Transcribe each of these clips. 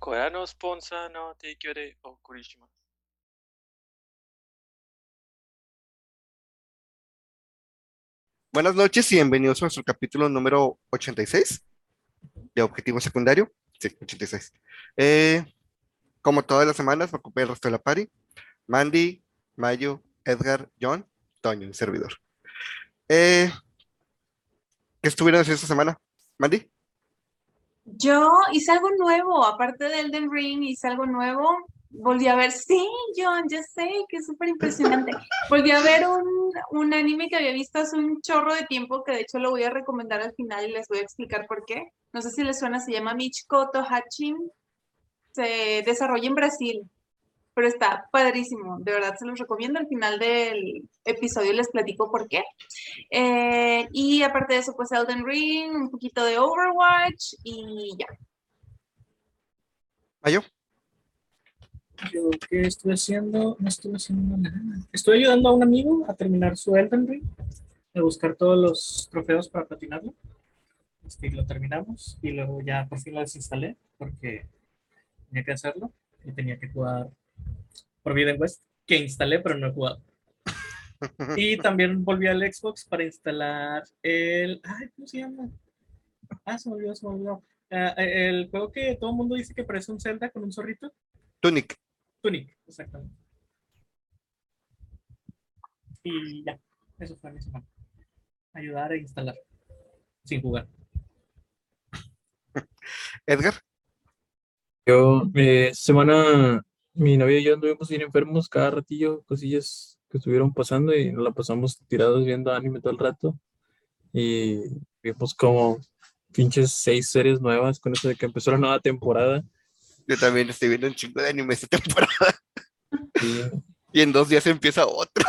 Koreano no sponsor no. Buenas noches y bienvenidos a nuestro capítulo número 86 de Objetivo Secundario. Sí, 86. Eh, como todas las semanas, me ocupé el resto de la party. Mandy, Mayo, Edgar, John, Toño, el servidor. Eh, ¿Qué estuvieron haciendo esta semana? Mandy. Yo hice algo nuevo, aparte del Elden Ring, hice algo nuevo. Volví a ver, sí, John, ya sé, que es súper impresionante. Volví a ver un, un anime que había visto hace un chorro de tiempo, que de hecho lo voy a recomendar al final y les voy a explicar por qué. No sé si les suena, se llama Michikoto Hachin. Se desarrolla en Brasil, pero está padrísimo. De verdad se los recomiendo. Al final del episodio les platico por qué. Eh, y aparte de eso, pues Elden Ring, un poquito de Overwatch y ya. Mayo. Yo que estuve haciendo, no estuve haciendo nada. Estoy ayudando a un amigo a terminar su Elden Ring, a buscar todos los trofeos para platinarlo. Este, lo terminamos y luego ya por fin lo desinstalé porque tenía que hacerlo y tenía que jugar Forbidden West, que instalé pero no he jugado. Y también volví al Xbox para instalar el. Ay, ¿cómo se llama? Ah, se me olvidó, se me olvidó. Ah, el juego que todo el mundo dice que parece un Zelda con un zorrito. Tunic. Tunic, exactamente. Y ya, eso fue mi semana. Ayudar a instalar, sin jugar. Edgar. Yo, eh, esta semana, mi novia y yo anduvimos bien enfermos cada ratillo, cosillas que estuvieron pasando y nos la pasamos tirados viendo anime todo el rato. Y vimos como pinches seis series nuevas con eso de que empezó la nueva temporada. Yo también estoy viendo un chingo de anime esta temporada. Y, Y en dos días empieza otro.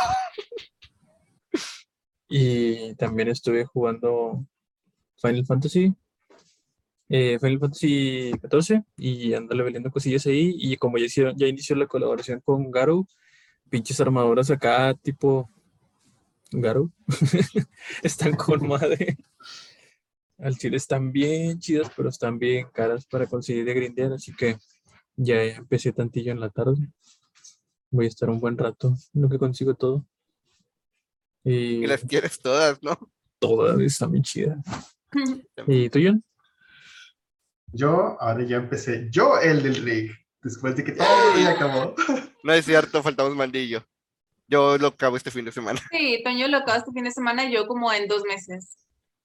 y también estuve jugando Final Fantasy. Eh, Final Fantasy 14 y ando leveleando cosillas ahí y como ya hicieron, ya inició la colaboración con Garou, pinches armaduras acá tipo Garou están con madre. Al chile están bien chidas, pero están bien caras para conseguir de grindear, así que ya empecé tantillo en la tarde. Voy a estar un buen rato en lo que consigo todo. Y Y las quieres todas, ¿no? todas están bien chidas. ¿Y tú, John? Yo, ahora ya empecé, yo el del rig, después de que todo ya acabó. No es cierto, faltamos mandillo. Yo lo acabo este fin de semana. Sí, Toño lo acaba este fin de semana y yo como en dos meses.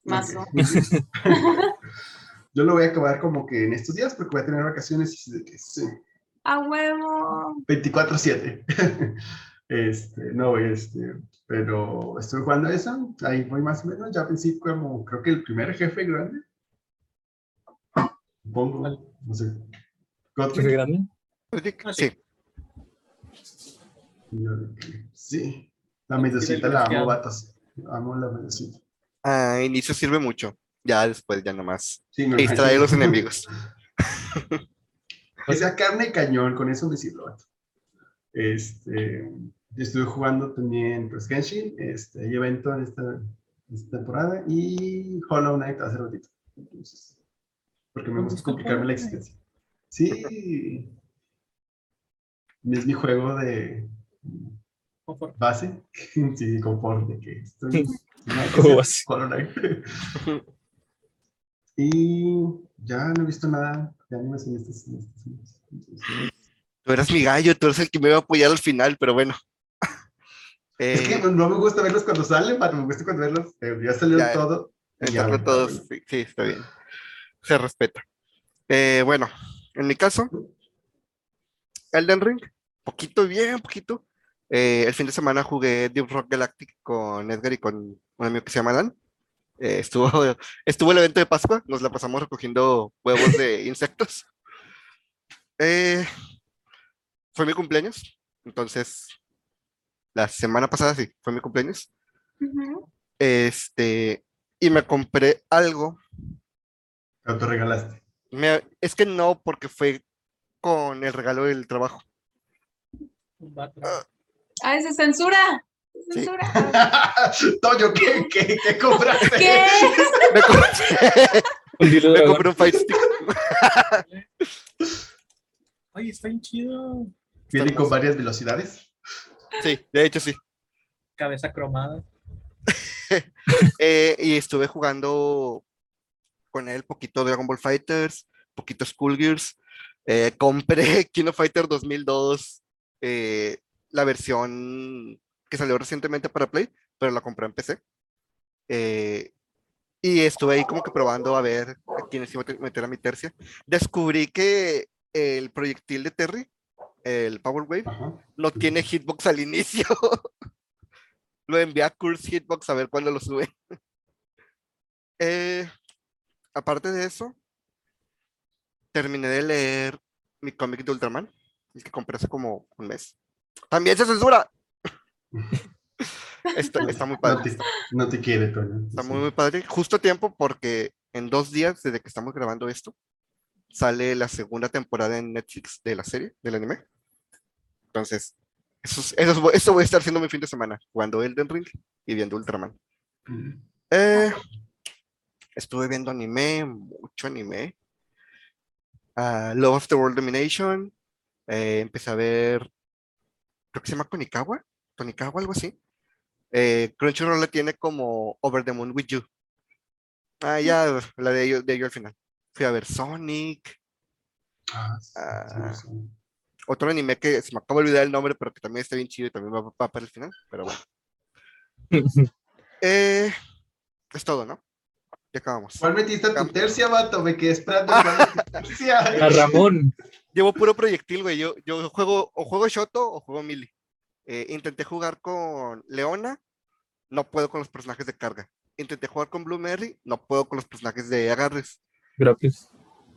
Más o Ok. Yo lo voy a acabar como que en estos días porque voy a tener vacaciones y sí, de que sí, A huevo. 24/7. Este, no, este, pero estoy jugando eso, ahí voy más o menos, ya pensé como, creo que el primer jefe grande. Supongo, no sé. Godfrey. ¿Jefe grande? Ah, sí. Sí. La medicita la amo, vatos. Amo la medicita. A inicio sirve mucho. Ya después, ya nomás. Sí, me Distrae a los enemigos. Que sea carne y cañón, con eso me sirve. Este, estuve jugando también pues, Genshin, este, hay evento en esta, esta temporada y Hollow Knight hace ratito. Entonces, porque me gusta complicarme la existencia. Sí, es mi juego de Confort. base, sí, confort, de que estoy. Y ya no he visto nada de animes en estas. semanas. Tú eras mi gallo, tú eres el que me iba a apoyar al final, pero bueno. Es que Eh, no me gusta verlos cuando salen, pero me gusta cuando verlos. eh, ya salió Ya, todo. ya, todos, sí, sí, está bien. Se respeta. Eh, bueno, en mi caso, Elden Ring, poquito, bien poquito. Eh, el fin de semana jugué Deep Rock Galactic con Edgar y con un amigo que se llama Dan. Eh, estuvo, estuvo el evento de Pascua, nos la pasamos recogiendo huevos de insectos. Eh, fue mi cumpleaños, entonces la semana pasada sí, fue mi cumpleaños. Ujú. Este, y me compré algo. Te autorregalaste. Me- es que no, porque fue con el regalo del trabajo. Un vato. Ah, esa censura. Sí. Censura. Toño, ¿qué, qué, qué compraste? ¿Qué? Me compré, Un dilo me dragón. compré un Fight Stick. Ay, está bien chido. Viene con varias velocidades. Sí, de hecho sí. Cabeza cromada. Eh, y estuve jugando con él poquito Dragon Ball Fighters, poquito Skullgirls. Eh, compré Kino Fighter 2002, eh, la versión que salió recientemente para Play, pero la compré en PC. Eh, y estuve ahí como que probando a ver a quiénes iba a te- meter a mi tercia. Descubrí que el proyectil de Terry, el Power Wave, Ajá. no tiene hitbox al inicio. lo envié a Curse Hitbox a ver cuándo lo sube. Eh, aparte de eso, terminé de leer mi cómic de Ultraman, el que compré hace como un mes. También se censura. Está, está muy No padre. te, no te quiere, Toño. Está Sí. muy, muy padre. Justo a tiempo porque en dos días desde que estamos grabando esto, sale la segunda temporada en Netflix de la serie, del anime. Entonces, eso, es- eso, eso voy a estar haciendo mi fin de semana, jugando Elden Ring y viendo Ultraman. Mm. Eh, estuve viendo anime, mucho anime. Ah, Love of the World Domination. eh, empecé a ver, creo que se llama Konikawa, Konikawa, algo así. Eh, Crunchyroll la tiene como Over the Moon with You. Ah, ya, la de ello, de ello al final. Fui a ver Sonic, Ah, sí, Ah. sí, sí. otro anime que se me acaba de olvidar el nombre, pero que también está bien chido y también va, va para el final, pero bueno. Eh, es todo, ¿no? Ya acabamos. ¿Cuál metiste a tu tercia, vato? Me quedé esperando cuál es tu tercia. A Ramón. Llevo puro proyectil, güey. Yo, yo juego o juego Shoto o juego Mili. Eh, intenté jugar con Leona, no puedo con los personajes de carga. Intenté jugar con Blue Mary, no puedo con los personajes de agarres. Gracias.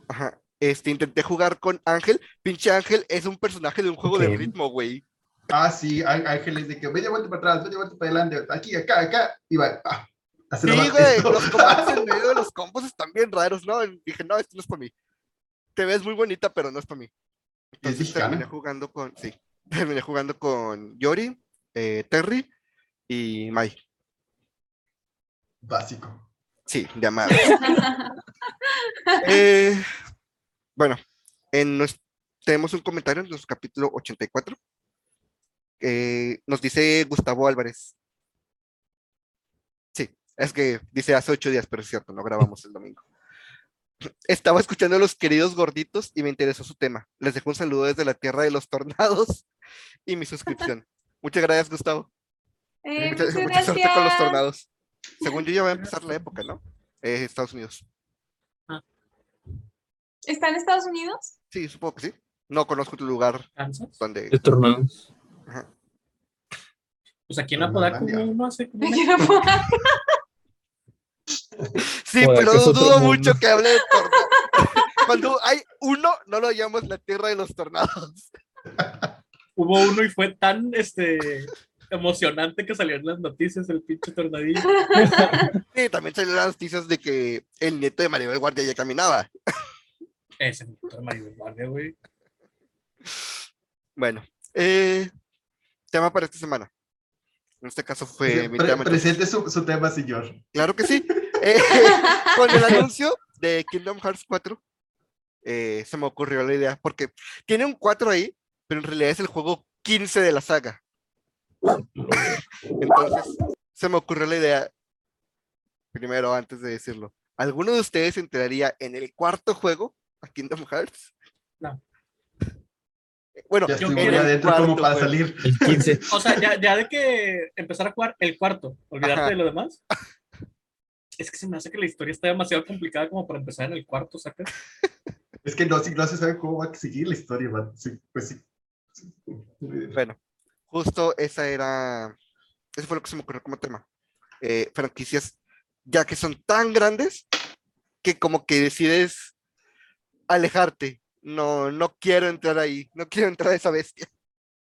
Ajá. Este, intenté jugar con Ángel. Pinche Ángel es un personaje de un juego de ritmo, güey. Ah, sí, Á- Ángeles de que media vuelta para atrás, media vuelta para adelante, aquí, acá, acá, y va. Ah, hace Sí, güey, los combates en medio de los combos están bien raros, ¿no? Dije, no, esto no es para mí. Te ves muy bonita, pero no es para mí. Entonces terminé jugando con, sí, terminé jugando con Yori, eh, Terry y Mai. Básico. Sí, de amar. Eh, bueno, en tenemos un comentario en nuestro capítulo 84. eh, nos dice Gustavo Álvarez. Es que dice hace ocho días, pero es cierto, no grabamos el domingo. Estaba escuchando a los queridos gorditos y me interesó su tema. Les dejo un saludo desde la tierra de los tornados y mi suscripción. Muchas gracias, Gustavo. Eh, Mucha, muchas mucha suerte con los gracias. tornados. Según yo ya va a empezar la época, ¿no? Eh, Estados Unidos. ¿Está en Estados Unidos? Sí, supongo que sí. No conozco tu lugar ¿Kansas? donde. De tornados. Ajá. Pues aquí en Apodaco Normlandia. no hace Aquí no puedo- Sí, Joder, pero dudo mundo. mucho que hable de tornados. Cuando hay uno, no lo llamamos la tierra de los tornados. Hubo uno y fue tan este emocionante que salió en las noticias el pinche tornadillo. Sí, también salieron las noticias de que el nieto de Maribel Guardia ya caminaba. Ese de Maribel Guardia, güey. Bueno, eh, tema para esta semana. En este caso fue mi Pre- presente su, su tema, señor. Claro que sí. Eh, con el anuncio de Kingdom Hearts 4, eh, se me ocurrió la idea, porque tiene un 4 ahí, pero en realidad es el juego 15 de la saga. Entonces, se me ocurrió la idea, primero, antes de decirlo. ¿Alguno de ustedes entraría en el cuarto juego a Kingdom Hearts? No. Bueno, Ya Yo estoy el adentro como cuarto para juego. salir. El 15. O sea, ya, ya de que empezar a jugar el cuarto, olvidarte Ajá. de lo demás. Es que se me hace que la historia está demasiado complicada como para empezar en el cuarto, ¿sacas? Es que no, si no se sabe cómo va a seguir la historia, va. Sí, pues sí. Sí. Bueno, justo esa era, eso fue lo que se me ocurrió como tema. Eh, franquicias, ya que son tan grandes que como que decides alejarte. No, no quiero entrar ahí, no quiero entrar a esa bestia.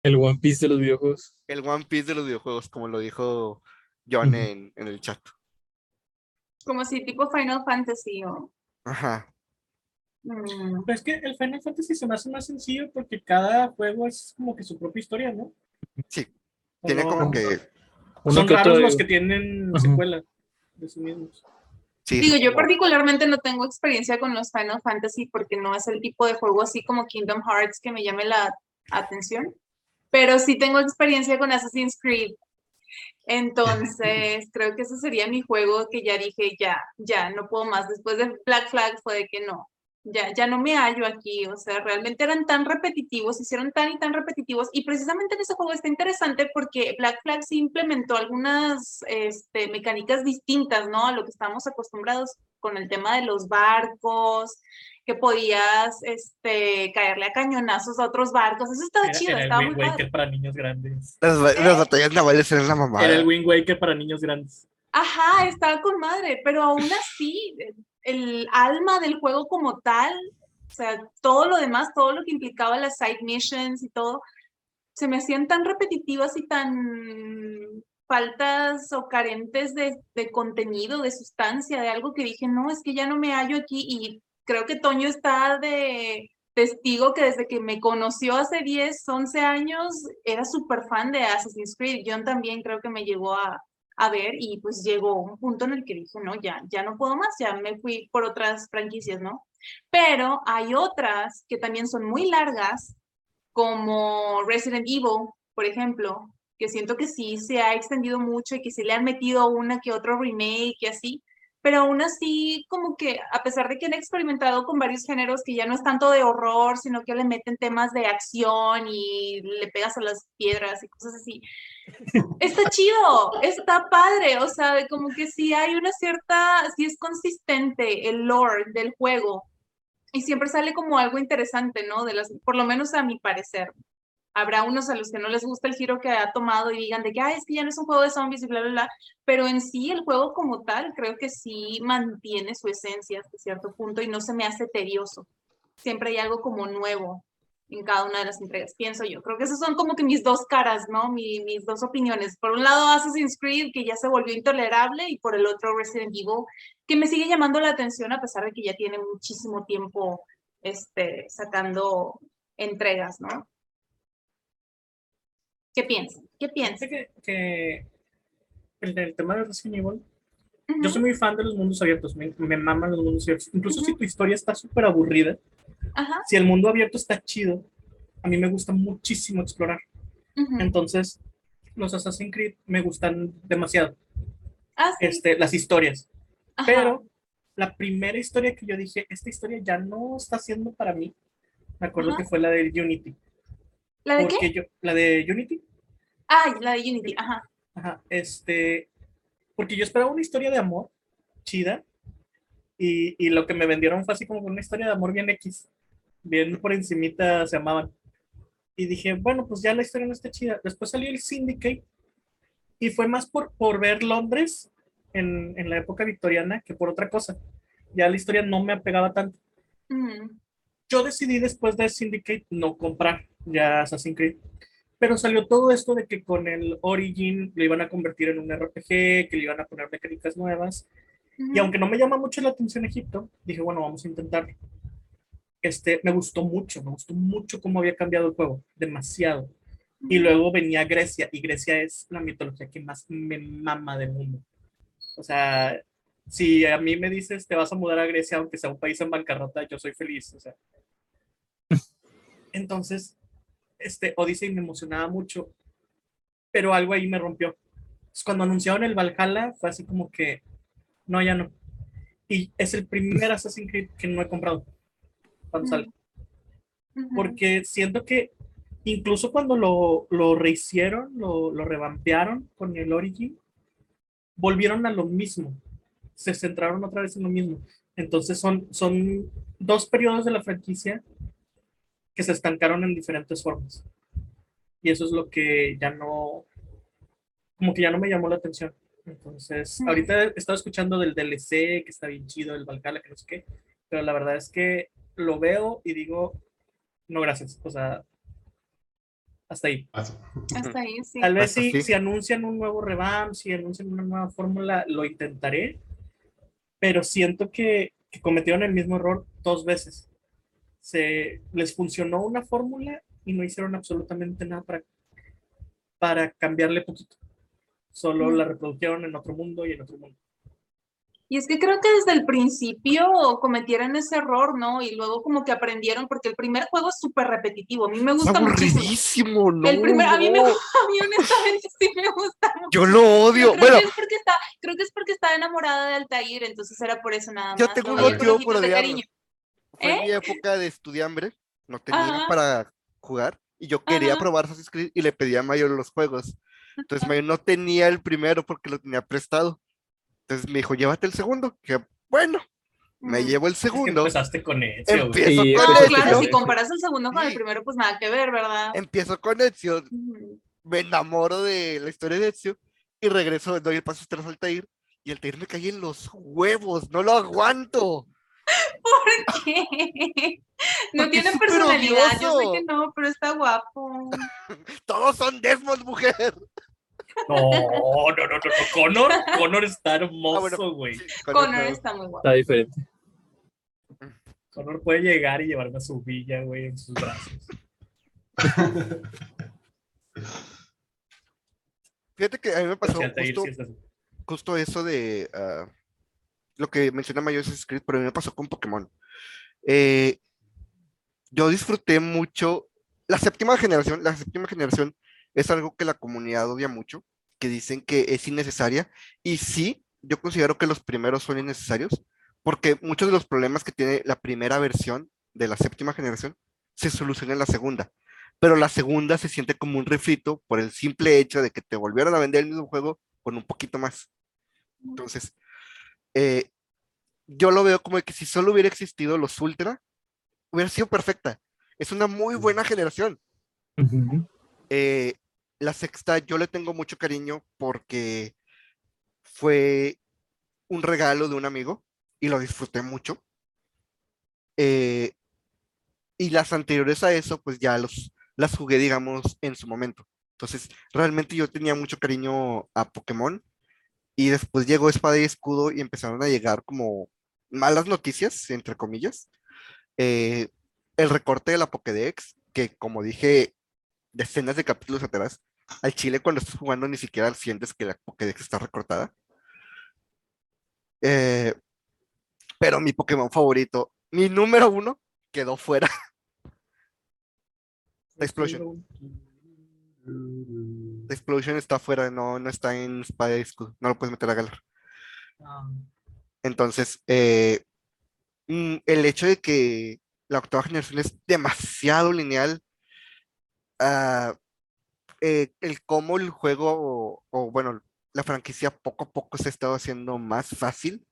El One Piece de los videojuegos. El One Piece de los videojuegos, como lo dijo John en el chat. Como si tipo Final Fantasy o... Ajá. Mm, es que el Final Fantasy se me hace más sencillo porque cada juego es como que su propia historia, ¿no? Sí, ¿O tiene no? como que, Uno Son que raros los que tienen Ajá. secuela de sí mismos. Sí, Digo, yo particularmente no tengo experiencia con los Final Fantasy porque no es el tipo de juego así como Kingdom Hearts que me llame la atención, pero sí tengo experiencia con Assassin's Creed. Entonces, creo que ese sería mi juego que ya dije, ya, ya, no puedo más. Después de Black Flag fue de que no, ya, ya no me hallo aquí. O sea, realmente eran tan repetitivos, hicieron tan y tan repetitivos. Y precisamente en ese juego está interesante porque Black Flag sí implementó algunas este, mecánicas distintas, ¿no? A lo que estamos acostumbrados con el tema de los barcos, que podías este, caerle a cañonazos a otros barcos. Eso estaba Era, chido, era el estaba muy Wind padre. Waker para niños grandes. Las, ba- las batallas navales eran la mamada. Era el Wind Waker para niños grandes. Ajá, estaba con madre, pero aún así, el alma del juego como tal, o sea, todo lo demás, todo lo que implicaba las side missions y todo, se me hacían tan repetitivas y tan faltas o carentes de, de contenido, de sustancia, de algo que dije, no, es que ya no me hallo aquí y creo que Toño está de testigo que desde que me conoció hace 10, 11 años, era súper fan de Assassin's Creed. John también creo que me llegó a, a ver y pues llegó un punto en el que dije, no, ya, ya no puedo más, ya me fui por otras franquicias, ¿no? Pero hay otras que también son muy largas, como Resident Evil, por ejemplo, que siento que sí se ha extendido mucho y que sí le han metido una que otro remake y así, pero aún así como que a pesar de que han experimentado con varios géneros que ya no es tanto de horror, sino que le meten temas de acción y le pegas a las piedras y cosas así, está chido, está padre, o sea, como que sí hay una cierta, sí es consistente el lore del juego y siempre sale como algo interesante, ¿no? De las, por lo menos a mi parecer. Habrá unos a los que no les gusta el giro que ha tomado y digan de que, ay, es que ya no es un juego de zombies y bla, bla, bla, pero en sí el juego como tal creo que sí mantiene su esencia hasta cierto punto y no se me hace tedioso. Siempre hay algo como nuevo en cada una de las entregas, pienso yo. Creo que esas son como que mis dos caras, ¿no? Mi- mis dos opiniones. Por un lado Assassin's Creed, que ya se volvió intolerable, y por el otro Resident Evil, que me sigue llamando la atención a pesar de que ya tiene muchísimo tiempo este, sacando entregas, ¿no? ¿Qué piensan? ¿Qué? Fíjate que, que el, el tema de Resident Evil, yo soy muy fan de los mundos abiertos, me, me maman los mundos abiertos. Incluso si tu historia está súper aburrida, Ajá. si el mundo abierto está chido, a mí me gusta muchísimo explorar. Entonces, los Assassin's Creed me gustan demasiado, Ah, sí. este, las historias. Pero la primera historia que yo dije, esta historia ya no está siendo para mí, me acuerdo que fue la de Unity. ¿La de qué? yo, la de Unity, Ah, la de Unity, ajá. Ajá, este, porque yo esperaba una historia de amor chida y, y lo que me vendieron fue así como una historia de amor bien X, bien por encimita se amaban. Y dije, bueno, pues ya la historia no está chida. Después salió el Syndicate y fue más por, por ver Londres en, en la época victoriana que por otra cosa. Ya la historia no me apegaba tanto. Ujú. Yo decidí después de Syndicate no comprar ya Assassin's Creed. Pero salió todo esto de que con el Origin lo iban a convertir en un RPG, que le iban a poner mecánicas nuevas. Y aunque no me llama mucho la atención Egipto, dije, bueno, vamos a intentarlo. Este, me gustó mucho, me gustó mucho cómo había cambiado el juego, demasiado. Y luego venía Grecia, y Grecia es la mitología que más me mama del mundo. O sea, si a mí me dices, te vas a mudar a Grecia, aunque sea un país en bancarrota, yo soy feliz. O sea. Entonces, este Odyssey me emocionaba mucho, pero algo ahí me rompió. Entonces, cuando anunciaron el Valhalla, fue así como que, no, ya no. Y es el primer Assassin's Creed que no he comprado cuando sale. Porque siento que incluso cuando lo, lo rehicieron, lo, lo revampearon con el Origin, volvieron a lo mismo. Se centraron otra vez en lo mismo. Entonces son, son dos periodos de la franquicia que se estancaron en diferentes formas. Y eso es lo que ya no, como que ya no me llamó la atención. Entonces, Mm. ahorita he estado escuchando del DLC, que está bien chido, el Valhalla, que no sé qué, pero la verdad es que lo veo y digo, no, gracias. O sea, hasta ahí. Hasta ahí, sí. Tal vez si, sí. si anuncian un nuevo revamp, si anuncian una nueva fórmula, lo intentaré, pero siento que, que cometieron el mismo error dos veces. Se, les funcionó una fórmula y no hicieron absolutamente nada para, para cambiarle poquito. Solo Mm. la reprodujeron en otro mundo y en otro mundo. Y es que creo que desde el principio cometieron ese error, ¿no? Y luego como que aprendieron, porque el primer juego es súper repetitivo. A mí me gusta muchísimo. aburridísimo, no. El primer, a mí, me, no. a mí honestamente sí me gusta mucho. Yo lo odio. Creo, Bueno, que es porque está, creo que es porque estaba enamorada de Altair, entonces era por eso nada más. Yo tengo ¿no? un conejito por odiarlo. Fue ¿Eh? mi época de estudiambre, no tenía Ajá. para jugar y yo quería Ajá. probar Assassin's Creed y le pedí a Mayor los juegos. Entonces Mayor no tenía el primero porque lo tenía prestado. Entonces me dijo, llévate el segundo. Que bueno, me llevo el Es que segundo. empezaste con Ezio. Empiezo Sí, con No, claro, Ezio. si comparas el segundo con el primero, pues nada que ver, ¿verdad? Empiezo con Ezio, me enamoro de la historia de Ezio y regreso, doy el paso tras Altair y Altair me cae en los huevos, no lo aguanto. ¿Por qué? No Porque tiene personalidad, yo sé que no, pero está guapo. Todos son Desmond, mujer. No, no, no, no, no. Connor, Connor está hermoso, Ah, bueno, güey. Sí, Connor no. está muy guapo. Está diferente. Connor puede llegar y llevarme a su villa, güey, en sus brazos. Fíjate que a mí me pasó justo, justo eso de ah, lo que menciona Mayor Assassin's Creed, pero a mí me pasó con Pokémon. Eh, yo disfruté mucho la séptima generación. La séptima generación es algo que la comunidad odia mucho, que dicen que es innecesaria. Y sí, yo considero que los primeros son innecesarios, porque muchos de los problemas que tiene la primera versión de la séptima generación se solucionan en la segunda. Pero la segunda se siente como un refrito por el simple hecho de que te volvieron a vender el mismo juego con un poquito más. Entonces, eh, yo lo veo como que si solo hubiera existido los Ultra, hubiera sido perfecta. Es una muy buena generación. Eh, la sexta yo le tengo mucho cariño porque fue un regalo de un amigo y lo disfruté mucho. Eh, y las anteriores a eso, pues ya los, las jugué, digamos, en su momento. Entonces, realmente yo tenía mucho cariño a Pokémon y después llegó Espada y Escudo y empezaron a llegar como malas noticias, entre comillas. Eh, el recorte de la Pokédex, que como dije decenas de capítulos atrás, al chile cuando estás jugando ni siquiera sientes que la Pokédex está recortada. Eh, pero mi Pokémon favorito, mi número uno, quedó fuera. La Explosion. La Explosion está fuera, no, no está en Espada y Escudo, no lo puedes meter a Galar. Ah, Entonces, eh, mm, el hecho de que la octava generación es demasiado lineal, ah, eh, el cómo el juego, o, o, bueno, la franquicia poco a poco se ha estado haciendo más fácil,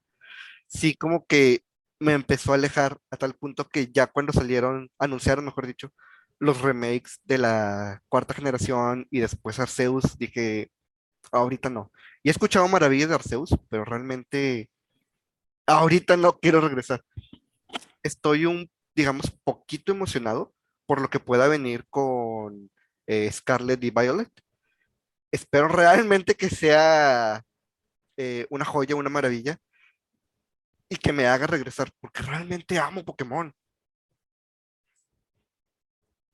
sí como que me empezó a alejar a tal punto que ya cuando salieron, anunciaron, mejor dicho, los remakes de la cuarta generación y después Arceus, dije, ahorita no. Y he escuchado maravillas de Arceus, pero realmente ahorita no quiero regresar. Estoy un, digamos, poquito emocionado por lo que pueda venir con eh, Scarlet y Violet. Espero realmente que sea eh, una joya, una maravilla y que me haga regresar, porque realmente amo Pokémon.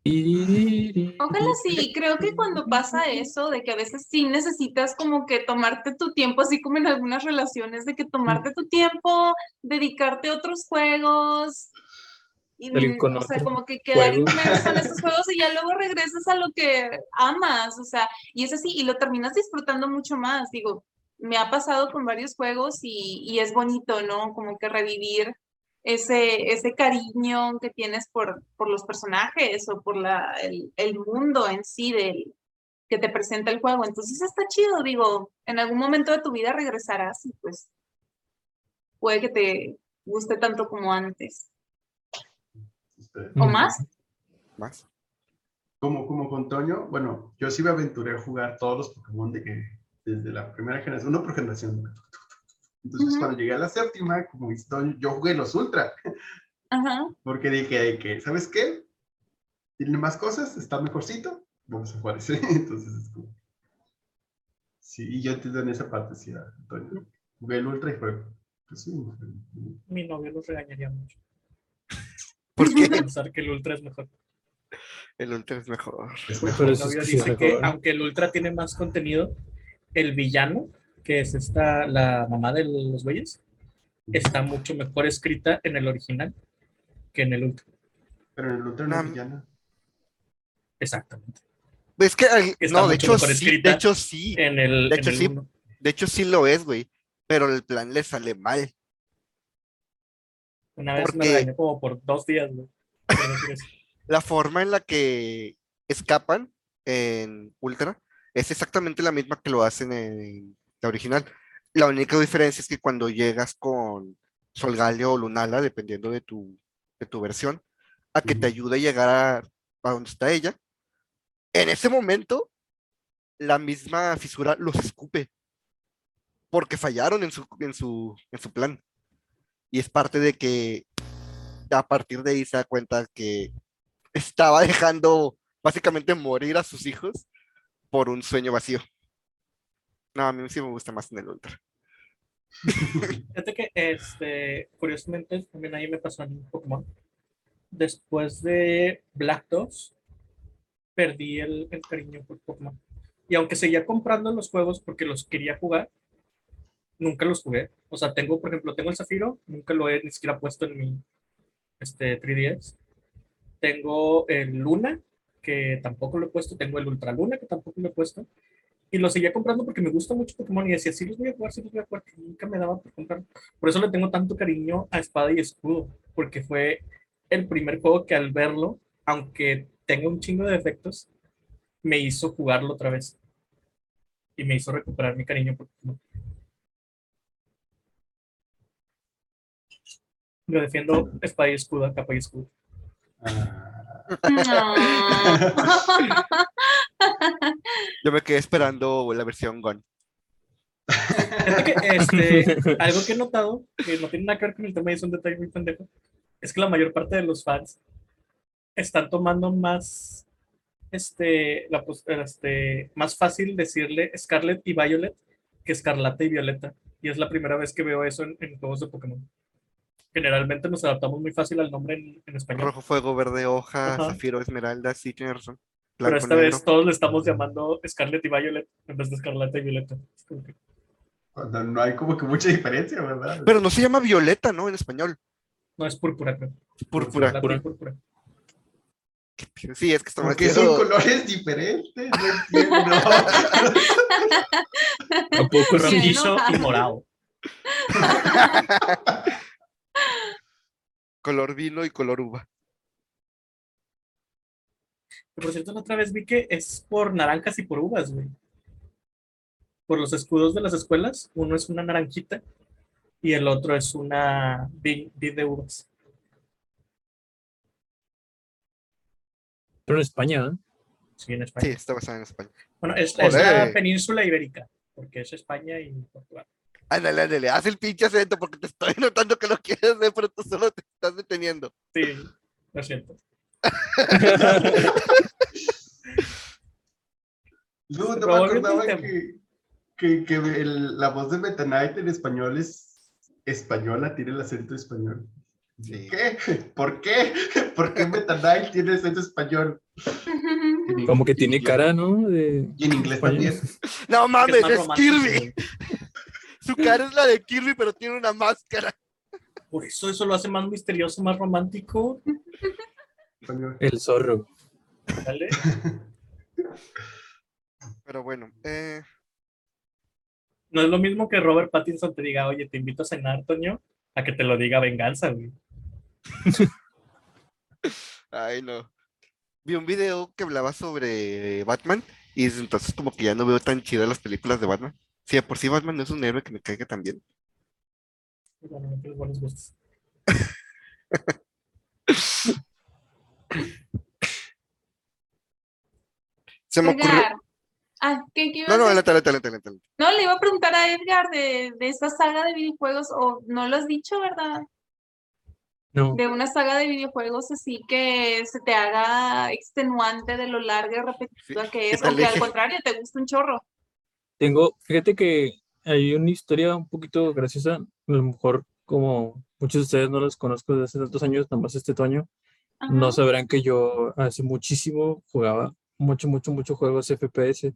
Ojalá sí, creo que cuando pasa eso, de que a veces sí necesitas como que tomarte tu tiempo, así como en algunas relaciones, de que tomarte tu tiempo, dedicarte a otros juegos, y, con o sea, como que quedar juego. inmerso en esos juegos y ya luego regresas a lo que amas, o sea, y es así, y lo terminas disfrutando mucho más, digo, me ha pasado con varios juegos y, y es bonito, ¿no? Como que revivir ese, ese cariño que tienes por, por los personajes o por la, el, el mundo en sí del, que te presenta el juego. Entonces está chido, digo, en algún momento de tu vida regresarás y pues puede que te guste tanto como antes. Este, ¿O más? Más. como, como con Toño, bueno, yo sí me aventuré a jugar todos los Pokémon de que desde la primera generación, uno por generación. Entonces, Ujú. cuando llegué a la séptima, como yo jugué los Ultra, Ajá. porque dije que, ¿sabes qué? Tiene más cosas, está mejorcito, vamos a jugar ese. Entonces, es como... Sí, y yo entiendo en esa parte, sí, a Toño. Jugué el Ultra y fue, pues sí, Mi novio los regañaría mucho. ¿Por qué? Pensar que el Ultra es mejor. El Ultra es mejor. es Pero mejor. Mi eso es novio que dice que mejor. aunque el Ultra tiene más contenido, el villano, que es esta, la mamá de los güeyes, está mucho mejor escrita en el original que en el Ultra. Pero en el Ultra no villana. Exactamente. Es que, Está no, de hecho mejor sí, escrita. de hecho sí, En el, De en hecho, el sí. uno. de hecho sí lo es, güey, pero el plan le sale mal. Una vez me porque- regañó como por dos días, güey. La forma en la que escapan en Ultra es exactamente la misma que lo hacen en la original. La única diferencia es que cuando llegas con Solgaleo o Lunala, dependiendo de tu, de tu versión, a que te ayude a llegar a, a donde está ella, en ese momento la misma fisura los escupe porque fallaron en su, en su, en su plan. Y es parte de que a partir de ahí se da cuenta que estaba dejando básicamente morir a sus hijos por un sueño vacío. No, a mí sí me gusta más en el Ultra. Fíjate que, este, curiosamente, también ahí me pasó en Pokémon. Después de Black 2, perdí el, el cariño por Pokémon. Y aunque seguía comprando los juegos porque los quería jugar, nunca los jugué. O sea, tengo, por ejemplo, tengo el Zafiro, nunca lo he ni siquiera puesto en mi este, 3DS. Tengo el Luna, que tampoco lo he puesto. Tengo el Ultra Luna, que tampoco lo he puesto. Y lo seguía comprando porque me gusta mucho Pokémon y decía, sí los voy a jugar, sí los voy a jugar, que nunca me daba por comprar. Por eso le tengo tanto cariño a Espada y Escudo, porque fue el primer juego que al verlo, aunque tenga un chingo de defectos, me hizo jugarlo otra vez. Y me hizo recuperar mi cariño por Pokémon. Yo defiendo Espada y Escudo, capa y escudo. Ah, No. Yo me quedé esperando la versión Gon. Fíjate que, este, algo que he notado, que no tiene nada que ver con el tema y es un detalle muy pendejo, es que la mayor parte de los fans están tomando más, este, la, este, más fácil decirle Scarlet y Violet que Escarlata y Violeta. Y es la primera vez que veo eso en, en juegos de Pokémon. Generalmente nos adaptamos muy fácil al nombre en, en español. Rojo, fuego, verde, hoja, Ajá. zafiro, esmeralda, sí, tienes razón. Pero esta negro. vez todos le estamos llamando Scarlet y Violet en vez de Escarlata y Violeta. Cuando no hay como que mucha diferencia, ¿verdad? Pero no se llama violeta, ¿no? En español. no es púrpura, creo. Púrpura. Y púrpura. Sí, es que estamos Porque son colores diferentes, no entiendo. Rojizo y morado. color vino y color uva. Que, Por cierto, la otra vez vi que es por naranjas y por uvas, güey. Por los escudos de las escuelas, uno es una naranjita y el otro es una vid de uvas. Pero en España, ¿eh? Sí, en Sí, España. está basada en España. Bueno, es, es la península ibérica, porque es España y Portugal. Ándale, ándale, haz el pinche acento porque te estoy notando que lo quieres hacer, pero tú solo te estás deteniendo. Sí, lo siento. No, no me acordaba tema. que, que, que el- la voz de Meta Knight en español es española, tiene el acento español. Sí. ¿Qué? ¿Por qué? ¿Por qué Meta Knight tiene acento español? Como que tiene cara, ¿no? De Y en inglés español. también. No mames, es Kirby. Su cara es la de Kirby, pero tiene una máscara. Por eso eso lo hace más misterioso, más romántico. El zorro. ¿vale? Pero bueno, eh, No es lo mismo que Robert Pattinson te diga, oye, te invito a cenar, Toño, a que te lo diga venganza, güey. ay no. Vi un video que hablaba sobre Batman y desde entonces como que ya no veo tan chidas las películas de Batman. Si de por sí Batman no es un héroe que me caiga tan bien. Bueno, no tienes buenos gustos. Se me ocurrió... Edgar. Ah, ¿qué, qué ibas No, no, adelante, adelante, adelante, adelante. No, le iba a preguntar a Edgar de, de esta saga de videojuegos, o no lo has dicho, ¿verdad? No, De una saga de videojuegos así que se te haga extenuante de lo larga y repetitiva Sí, que es, o que al contrario te gusta un chorro. tengo, fíjate que hay una historia un poquito graciosa, a lo mejor como muchos de ustedes no los conozco desde hace tantos años, nada más este otoño, no sabrán que yo hace muchísimo jugaba mucho, mucho, mucho juegos FPS,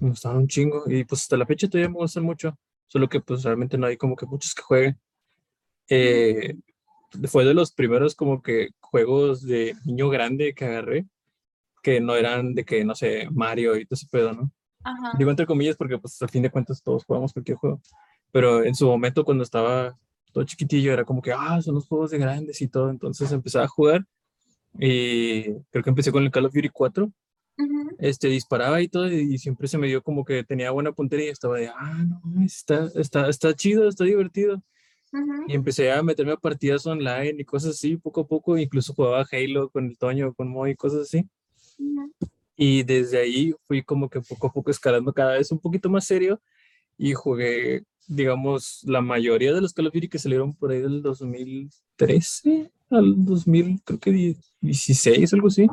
me gustaban un chingo y pues hasta la fecha todavía me gustan mucho, solo que pues realmente no hay como que muchos que jueguen. eh, fue de los primeros como que juegos de niño grande que agarré, que no eran de que, no sé, Mario y todo ese pedo, ¿no? Ajá. Digo entre comillas porque pues al fin de cuentas todos jugamos cualquier juego. Pero en su momento cuando estaba todo chiquitillo era como que, ah, son los juegos de grandes y todo. Entonces empecé a jugar y creo que empecé con el Call of Duty 4. Ujú. Este, disparaba y todo y siempre se me dio como que tenía buena puntería y estaba de, ah, no, está, está, está chido, está divertido. Y empecé a meterme a partidas online y cosas así, poco a poco. Incluso jugaba Halo con el Toño, con Moy y cosas así. Y desde ahí fui como que poco a poco escalando cada vez un poquito más serio y jugué, digamos, la mayoría de los Call of Duty que salieron por ahí del 2013 al 2000, creo que 16, algo así,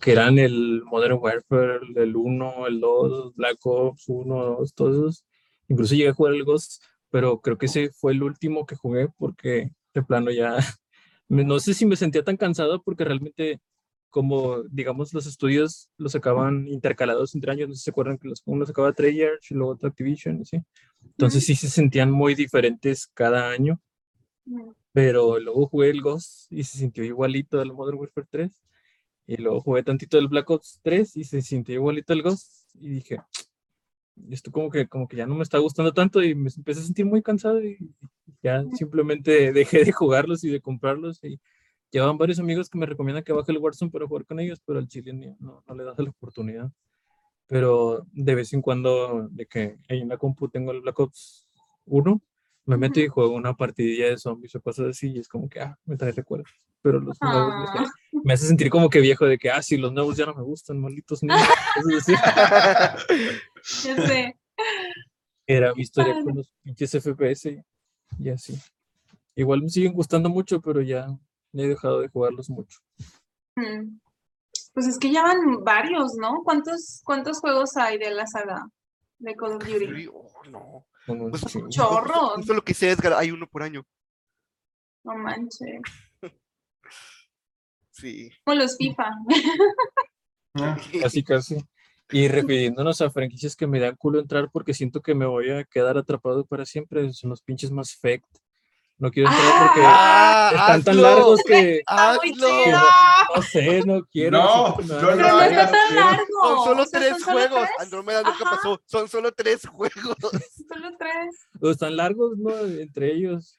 que eran el Modern Warfare, el 1, el 2, Black Ops 1, 2, todos esos. Incluso llegué a jugar el Ghost, pero creo que ese fue el último que jugué porque de plano ya, no sé si me sentía tan cansado porque realmente como, digamos, los estudios los sacaban intercalados entre años, no sé si se acuerdan que los, uno sacaba Treyarch y luego otro Activision, y así. Entonces sí se sentían muy diferentes cada año, pero luego jugué el Ghost y se sintió igualito al Modern Warfare 3, y luego jugué tantito el Black Ops 3 y se sintió igualito el Ghost, y dije, esto como que, como que ya no me está gustando tanto y me empecé a sentir muy cansado y ya simplemente dejé de jugarlos y de comprarlos y llevan varios amigos que me recomiendan que baje el Warzone para jugar con ellos, pero al chile no, no le das la oportunidad. Pero de vez en cuando, de que en la compu tengo el Black Ops 1, me meto y juego una partidilla de zombies o cosas así y es como que, ah, me trae recuerdos. Pero los nuevos me, Ah. me hace sentir como que viejo de que, ah, sí, los nuevos ya no me gustan, malditos niños. Ya sé. Era mi historia padre. con los pinches FPS y así. Igual me siguen gustando mucho, pero ya he dejado de jugarlos mucho. Mm. Pues es que ya van varios, ¿no? ¿Cuántos, cuántos juegos hay de la saga de Call of Duty? Oh, no. Pues, chingo. Chorros. Justo lo que dice Edgar, hay uno por año. No manches. Sí. Como los FIFA. Ah, Casi, casi. Y refiriéndonos a franquicias que me dan culo entrar porque siento que me voy a quedar atrapado para siempre, son los pinches Mass Effect. No quiero entrar porque ¡Ah! están tan largos que Está muy chido. no sé, no quiero. No, que no lo Pero no está tan largo. Son solo O sea, tres ¿son solo juegos. tres? Andrómeda nunca Ajá. pasó. Son solo tres juegos. Solo tres. Pero están largos, ¿no? Entre ellos.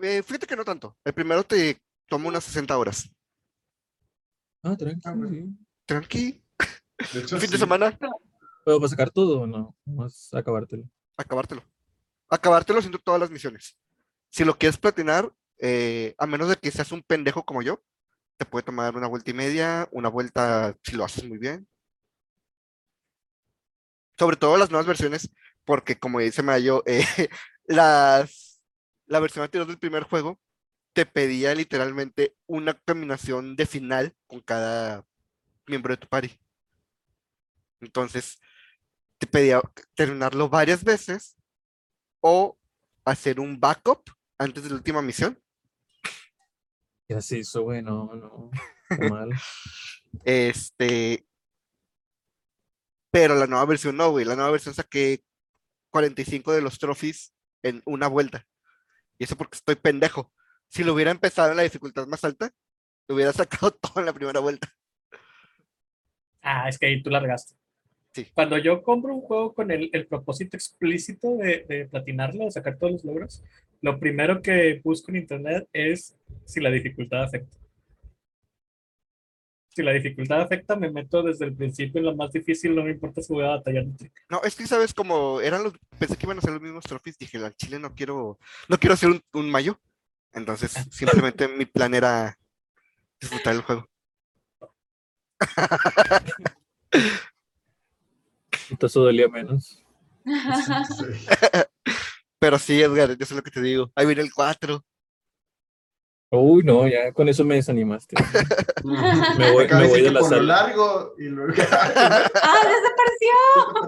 Eh, fíjate que no tanto. El primero te toma unas 60 horas. Ah, tranqui, Ah, bueno. Tranqui. de hecho, fin de semana, ¿Puedo para sacar todo o no? Más acabártelo. acabártelo. Acabártelo haciendo todas las misiones. Si lo quieres platinar, eh, a menos de que seas un pendejo como yo, te puede tomar una vuelta y media, una vuelta si lo haces muy bien. Sobre todo las nuevas versiones, porque como dice Mayo, eh, las, la versión anterior del primer juego te pedía literalmente una combinación de final con cada miembro de tu party. Entonces, te pedía terminarlo varias veces o hacer un backup antes de la última misión. Ya se hizo, güey, no, no. mal. Este. Pero la nueva versión no, güey. La nueva versión saqué 45 de los trophies en una vuelta. Y eso porque estoy pendejo. Si lo hubiera empezado en la dificultad más alta, lo hubiera sacado todo en la primera vuelta. Ah, es que ahí tú largaste. Sí. Cuando yo compro un juego con el, el propósito explícito de, de platinarlo, de sacar todos los logros, lo primero que busco en internet es si la dificultad afecta. Si la dificultad afecta, me meto desde el principio en lo más difícil, no me importa si voy a batallar. No, es que sabes como eran los. Pensé que iban a ser los mismos trophies. Dije, al chile no quiero. No quiero hacer un, un mayo. Entonces, simplemente mi plan era disfrutar el juego. Entonces dolía menos. Sí. Pero sí, Edgar, yo sé lo que te digo. Ahí viene el 4. Uy, no, ya con eso me desanimaste. Me voy, me voy de la sala. largo y luego. ¡Ah,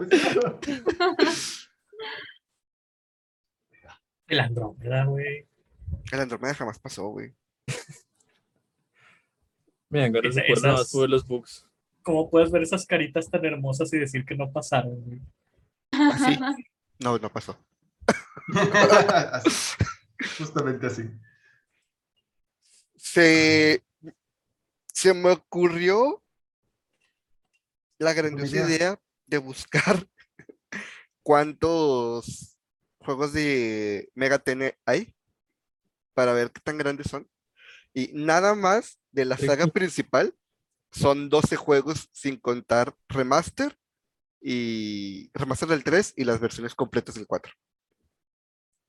desapareció! El Andrómeda, güey. El Andromeda jamás pasó, güey. Ganas de Esa- jugar nada más esas- por los bugs. ¿Cómo puedes ver esas caritas tan hermosas y decir que no pasaron, güey? Así. No, no pasó. Así. Justamente así. se, se me ocurrió la grandiosa idea. idea de buscar cuántos juegos de Mega Ten hay para ver qué tan grandes son. Y nada más de la saga principal son 12 juegos sin contar remaster y remaster del 3 y las versiones completas del 4.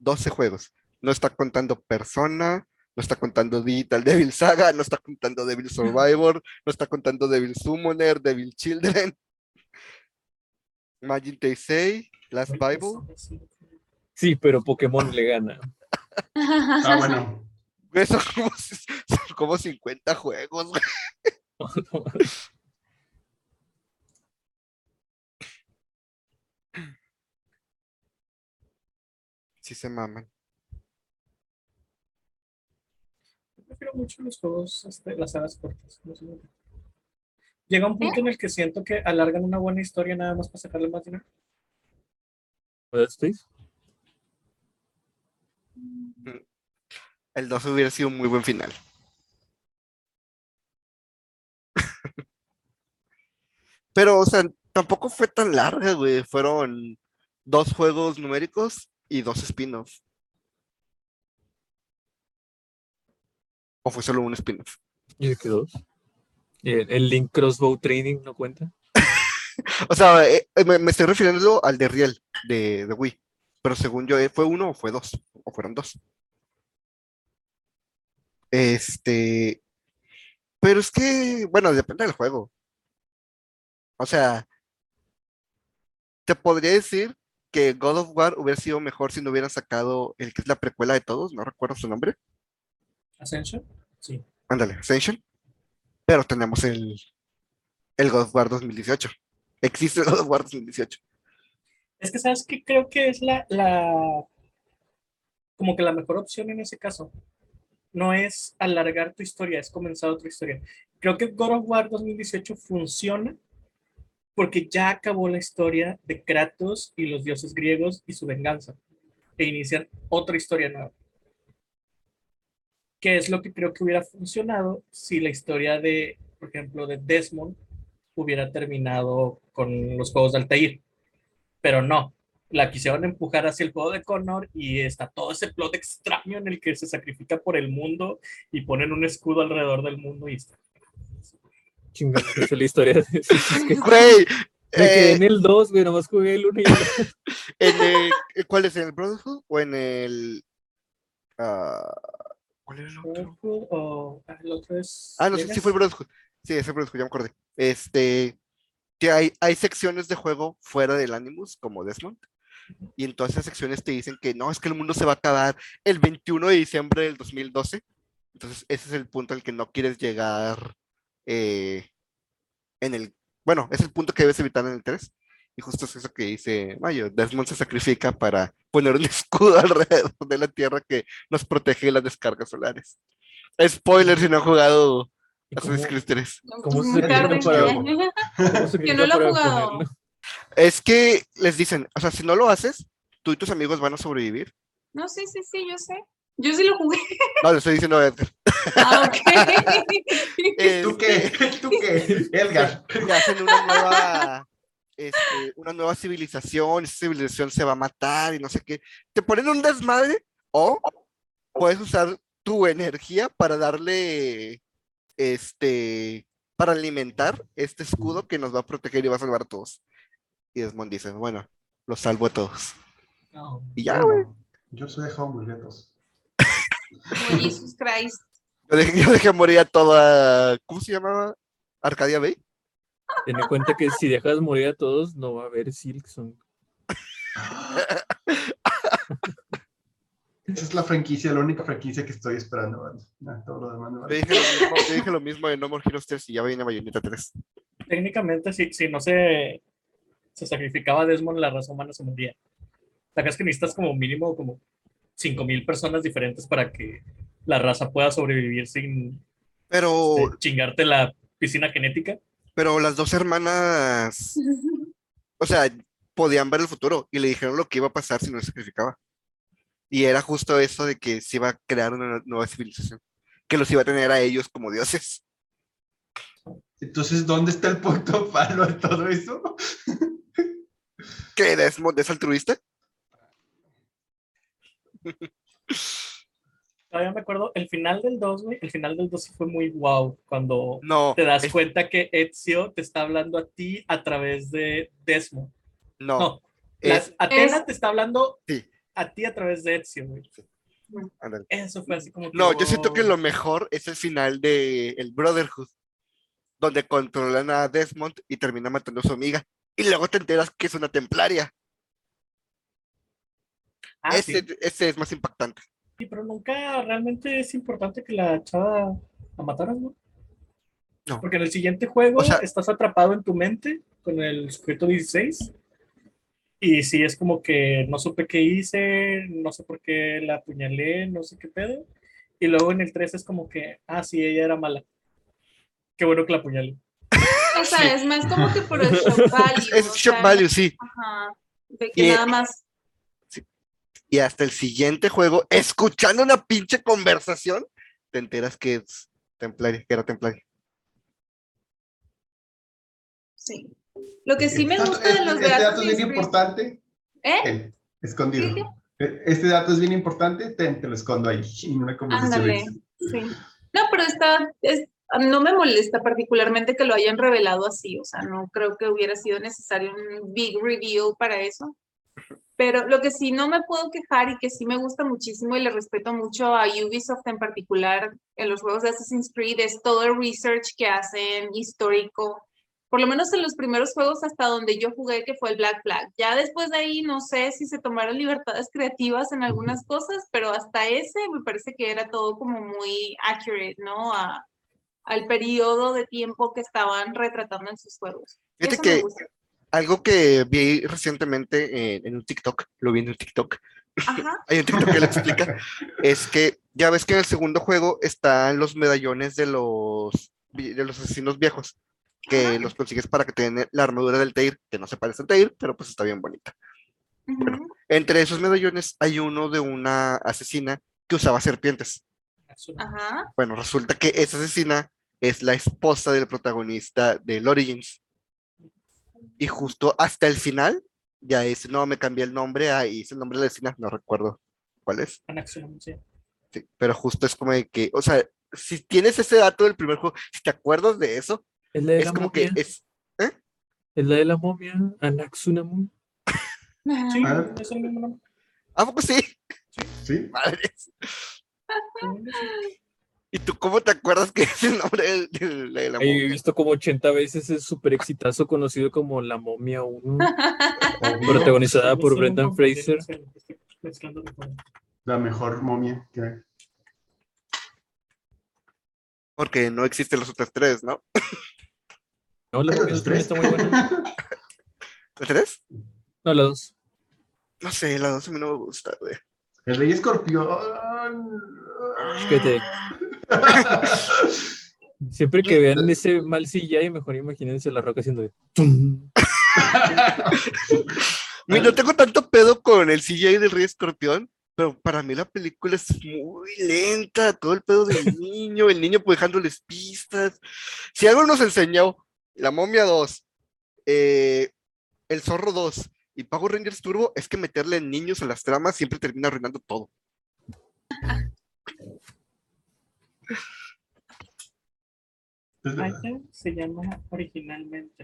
12 juegos. No está contando Persona, no está contando Digital Devil Saga, no está contando Devil Survivor, no está contando Devil Summoner, Devil Children, Magin Taisei, Last Bible. Sí, pero Pokémon le gana. Ah, bueno. Son como, son como 50 juegos. Sí se maman. Prefiero mucho los juegos, este, las sagas cortas. no sé. Llega un punto en el que siento que alargan una buena historia nada más para sacarle más dinero. Dead Space. El 2 hubiera sido un muy buen final. Pero, o sea, tampoco fue tan larga, güey. Fueron dos juegos numéricos y dos spin-offs. ¿O fue solo un spin-off? ¿Y de qué dos? ¿El, el Link Crossbow Training no cuenta? O sea, eh, eh, me, me estoy refiriendo al de Riel, de, de Wii. Pero según yo, eh, ¿fue uno o fue dos? ¿O fueron dos? Este. Pero es que, bueno, depende del juego. O sea, te podría decir que God of War hubiera sido mejor si no hubieran sacado el que es la precuela de todos, no recuerdo su nombre. Ascension, sí. Ándale, Ascension. Pero tenemos el, el God of War 2018. Existe el God of War 2018. Es que, ¿sabes qué? Creo que es la, la, como que la mejor opción en ese caso. No es alargar tu historia, es comenzar otra historia. Creo que God of War 2018 funciona porque ya acabó la historia de Kratos y los dioses griegos y su venganza. E inician otra historia nueva. Que es lo que creo que hubiera funcionado si la historia de, por ejemplo, de Desmond hubiera terminado con los juegos de Altair pero no. La quisieron empujar hacia el juego de Connor y está todo ese plot extraño en el que se sacrifica por el mundo y ponen un escudo alrededor del mundo y está. Chingada, esa es la historia. de- es que Güey, me quedé eh, en el 2, güey, nomás jugué el 1 y el en el- eh, ¿cuál es? ¿En el Brotherhood o en el. ah, ¿Cuál era el otro? Brotherhood o ah, el otro es. Ah, no sé si Vegas. fue el Brotherhood. Sí, ese Brotherhood, ya me acordé. Este. Que hay, hay secciones de juego fuera del Animus, como Desmond. Y en todas esas secciones te dicen que no, es que el mundo se va a acabar el 21 de diciembre del 2012. Entonces, ese es el punto al que no quieres llegar eh, en el. Bueno, es el punto que debes evitar en el 3. Y justo es eso que dice Mayo. Desmond se sacrifica para poner un escudo alrededor de la Tierra que nos protege de las descargas solares. Spoiler si no han jugado ¿Y Assassin's Creed 3. ¿Cómo Muy se tarde, para- ya. cómo se Que no lo para he jugado. ponerlo? Es que les dicen, o sea, si no lo haces, tú y tus amigos van a sobrevivir. No, sí, sí, sí, yo sé. Yo sí lo jugué. No, le estoy diciendo a Edgar. Ah, ok. ¿Tú qué? ¿Tú qué? Edgar. que hacen una nueva, este, una nueva civilización, esa civilización se va a matar y no sé qué. Te ponen un desmadre o puedes usar tu energía para darle, este, para alimentar este escudo que nos va a proteger y va a salvar a todos. Y Desmond dice, bueno, los salvo a todos. No. Y ya, güey. Yo soy de todos. Como Jesus Christ. Yo dejé, yo dejé morir a toda, ¿cómo se llamaba? Arcadia Bay. Ten en cuenta que si dejas morir a todos, no va a haber Silksong. Esa es la franquicia, la única franquicia que estoy esperando. ¿vale? Todo lo demás Yo vale. dije lo mismo, dije lo mismo de No More Heroes 3 y ya viene Bayonetta 3. Técnicamente, si, si no se, se sacrificaba Desmond, la raza humana se moría. La es que necesitas como mínimo como 5.000 personas diferentes para que la raza pueda sobrevivir sin Pero, este, chingarte la piscina genética. pero las dos hermanas, o sea, podían ver el futuro y le dijeron lo que iba a pasar si no se sacrificaba. Y era justo eso de que se iba a crear una nueva civilización. que los iba a tener a ellos como dioses. Entonces, ¿dónde está el punto palo de todo eso? ¿Que Desmond es altruista? Todavía me acuerdo, el final del 2, güey, el final del 2 sí fue muy wow, cuando No. te das es- cuenta que Ezio te está hablando a ti a través de Desmond. No. No, la- es- Atena Es- te está hablando Sí. a ti a través de Ezio, güey. Eso fue así como que, No, yo siento que lo mejor es el final de el Brotherhood, donde controlan a Desmond y termina matando a su amiga. Y luego te enteras que es una templaria. Ah, ese, sí. ese es más impactante. Sí, pero nunca realmente es importante que la chava la mataran, ¿no? No. Porque en el siguiente juego O sea- estás atrapado en tu mente con el sujeto 16. Y sí, es como que no supe qué hice, no sé por qué la apuñalé, no sé qué pedo. Y luego en el 3 es como que, ah, sí, ella era mala. Qué bueno que la apuñalé. O sea, es más como que por el shock value. Es o shock sea, value, sí. Ajá. De que Y- nada más. Y hasta el siguiente juego, escuchando una pinche conversación, te enteras que es templaria, que era templaria. Sí. Lo que sí me Este- gusta de los este, de dato es bien importante. ¿Eh? escondido. ¿Qué, Eh, Este dato es bien importante, te, te lo escondo ahí en una conversación. Ándale. Sí. No, pero está, es- no me molesta particularmente que lo hayan revelado así, o sea, no creo que hubiera sido necesario un big reveal para eso. Pero lo que sí no me puedo quejar y que sí me gusta muchísimo y le respeto mucho a Ubisoft en particular en los juegos de Assassin's Creed es todo el research que hacen histórico. Por lo menos en los primeros juegos hasta donde yo jugué, que fue el Black Flag. Ya después de ahí no sé si se tomaron libertades creativas en algunas cosas, pero hasta ese me parece que era todo como muy accurate, ¿no? A- al periodo de tiempo que estaban retratando en sus juegos. Fíjate Eso que. Algo que vi recientemente en, en un TikTok, lo vi en un TikTok, Ajá. hay un TikTok que lo explica, es que ya ves que en el segundo juego están los medallones de los, de los asesinos viejos, que Ajá. los consigues para que tengan la armadura del Teir, que no se parece al Teir, pero pues está bien bonita. Entre esos medallones hay uno de una asesina que usaba serpientes. Ajá. Bueno, resulta que esa asesina es la esposa del protagonista del Origins. Y justo hasta el final, ya es, no, me cambié el nombre, ahí es el nombre de la asesina, no recuerdo cuál es. Anaximum, sí. sí, pero justo es como de que, o sea, si tienes ese dato del primer juego, si te acuerdas de eso, Es la de es la como que momia. es, Es la de la momia, Anaxunamun. Sí, Ah. es el mismo nombre. ¿a poco sí? ¿Sí? Madres. ¿Y tú cómo te acuerdas que es el nombre del- del- de la He momia? visto como 80 veces el super exitazo conocido como La Momia 1, protagonizada por Brendan Fraser. La mejor momia que hay. Porque no existen los otros tres, ¿no? No, la ¿Hay momia otros 2 también tres? está muy buena. ¿Los tres? No, la 2. No sé, la dos a mí no me gusta, güey. El rey escorpión. Fíjate. Siempre que vean ese mal CGI, mejor imagínense la roca haciendo de no tengo tanto pedo con el CGI del Rey Escorpión, pero para mí la película es muy lenta, todo el pedo del niño, el niño dejándoles pistas. Si algo nos enseñó La Momia 2, eh, El Zorro 2 y Power Rangers Turbo, es que meterle niños a las tramas siempre termina arruinando todo. Se llama originalmente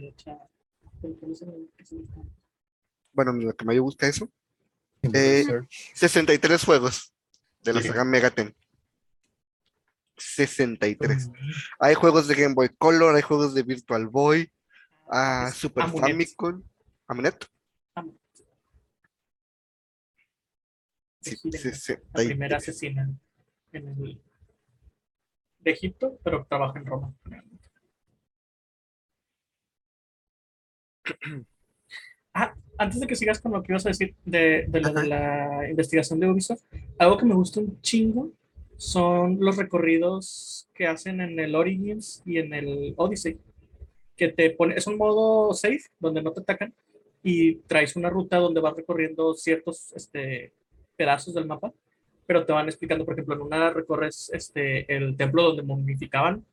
qué significa. Bueno, lo que me gusta eso, en Eh, Search. 63 juegos de la Sí. saga Megaten. 63. Hay juegos de Game Boy Color, hay juegos de Virtual Boy, ah, Es Super Amunet. Famicom, Amunet. Amunet. Sí, Ejida, La 63. primera asesina en el, de Egipto, pero trabaja en Roma. Ah, antes de que sigas con lo que ibas a decir de, de lo Ajá. de la investigación de Ubisoft, algo que me gusta un chingo son los recorridos que hacen en el Origins y en el Odyssey. Que te pone, es un modo safe donde no te atacan y traes una ruta donde vas recorriendo ciertos este, pedazos del mapa pero te van explicando, por ejemplo, en una recorres este, el templo donde momificaban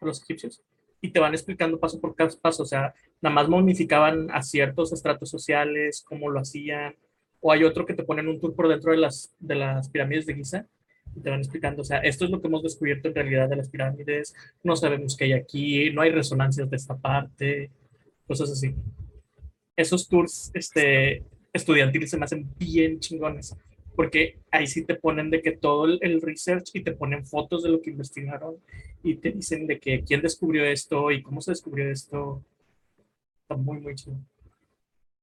a los egipcios y te van explicando paso por paso, o sea, nada más momificaban a ciertos estratos sociales, cómo lo hacían, o hay otro que te ponen un tour por dentro de las, de las pirámides de Giza y te van explicando, o sea, esto es lo que hemos descubierto en realidad de las pirámides, no sabemos qué hay aquí, no hay resonancias de esta parte, cosas así. Esos tours este, estudiantiles se me hacen bien chingones, porque ahí sí te ponen de que todo el, research y te ponen fotos de lo que investigaron y te dicen de que quién descubrió esto y cómo se descubrió esto. Está muy, muy chido.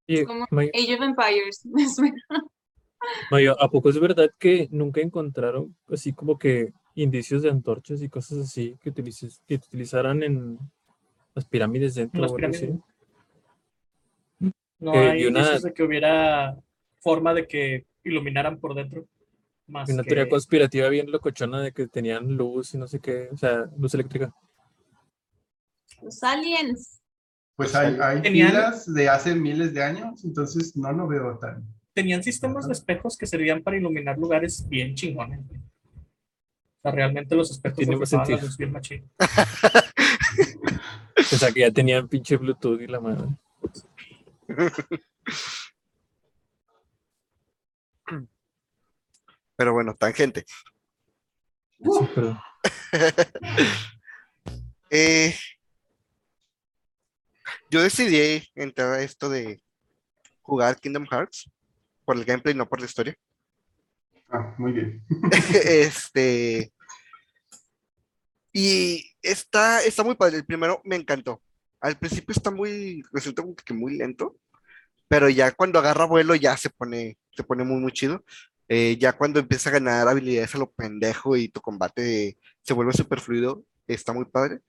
Y, Como May- Age of Empires, ¿a poco es verdad que nunca encontraron así como que indicios de antorchas y cosas así que, utilices, que utilizaran en las pirámides dentro las pirámides. No Que hay una- indicios de que hubiera forma de que iluminaran por dentro. Más una que- teoría conspirativa bien locochona de que tenían luz y no sé qué, o sea, luz eléctrica. Los aliens. Pues hay, hay filas de hace miles de años, entonces no lo veo tan. tenían sistemas de espejos que servían para iluminar lugares bien chingones. O sea, realmente los espejos Tiene más reflejaban la sentido. luz bien machín. O sea, que ya tenían pinche Bluetooth y la madre. Pero bueno, tangente. Sí, pero- Eh, yo decidí entrar a esto de jugar Kingdom Hearts por el gameplay, no por la historia. Ah, muy bien. este. Y está, está muy padre. El primero me encantó. Al principio está muy, resulta como que muy lento, pero ya cuando agarra vuelo ya se pone, se pone muy, muy chido. Eh, ya cuando empieza a ganar habilidades a lo pendejo y tu combate se vuelve súper fluido, está muy padre.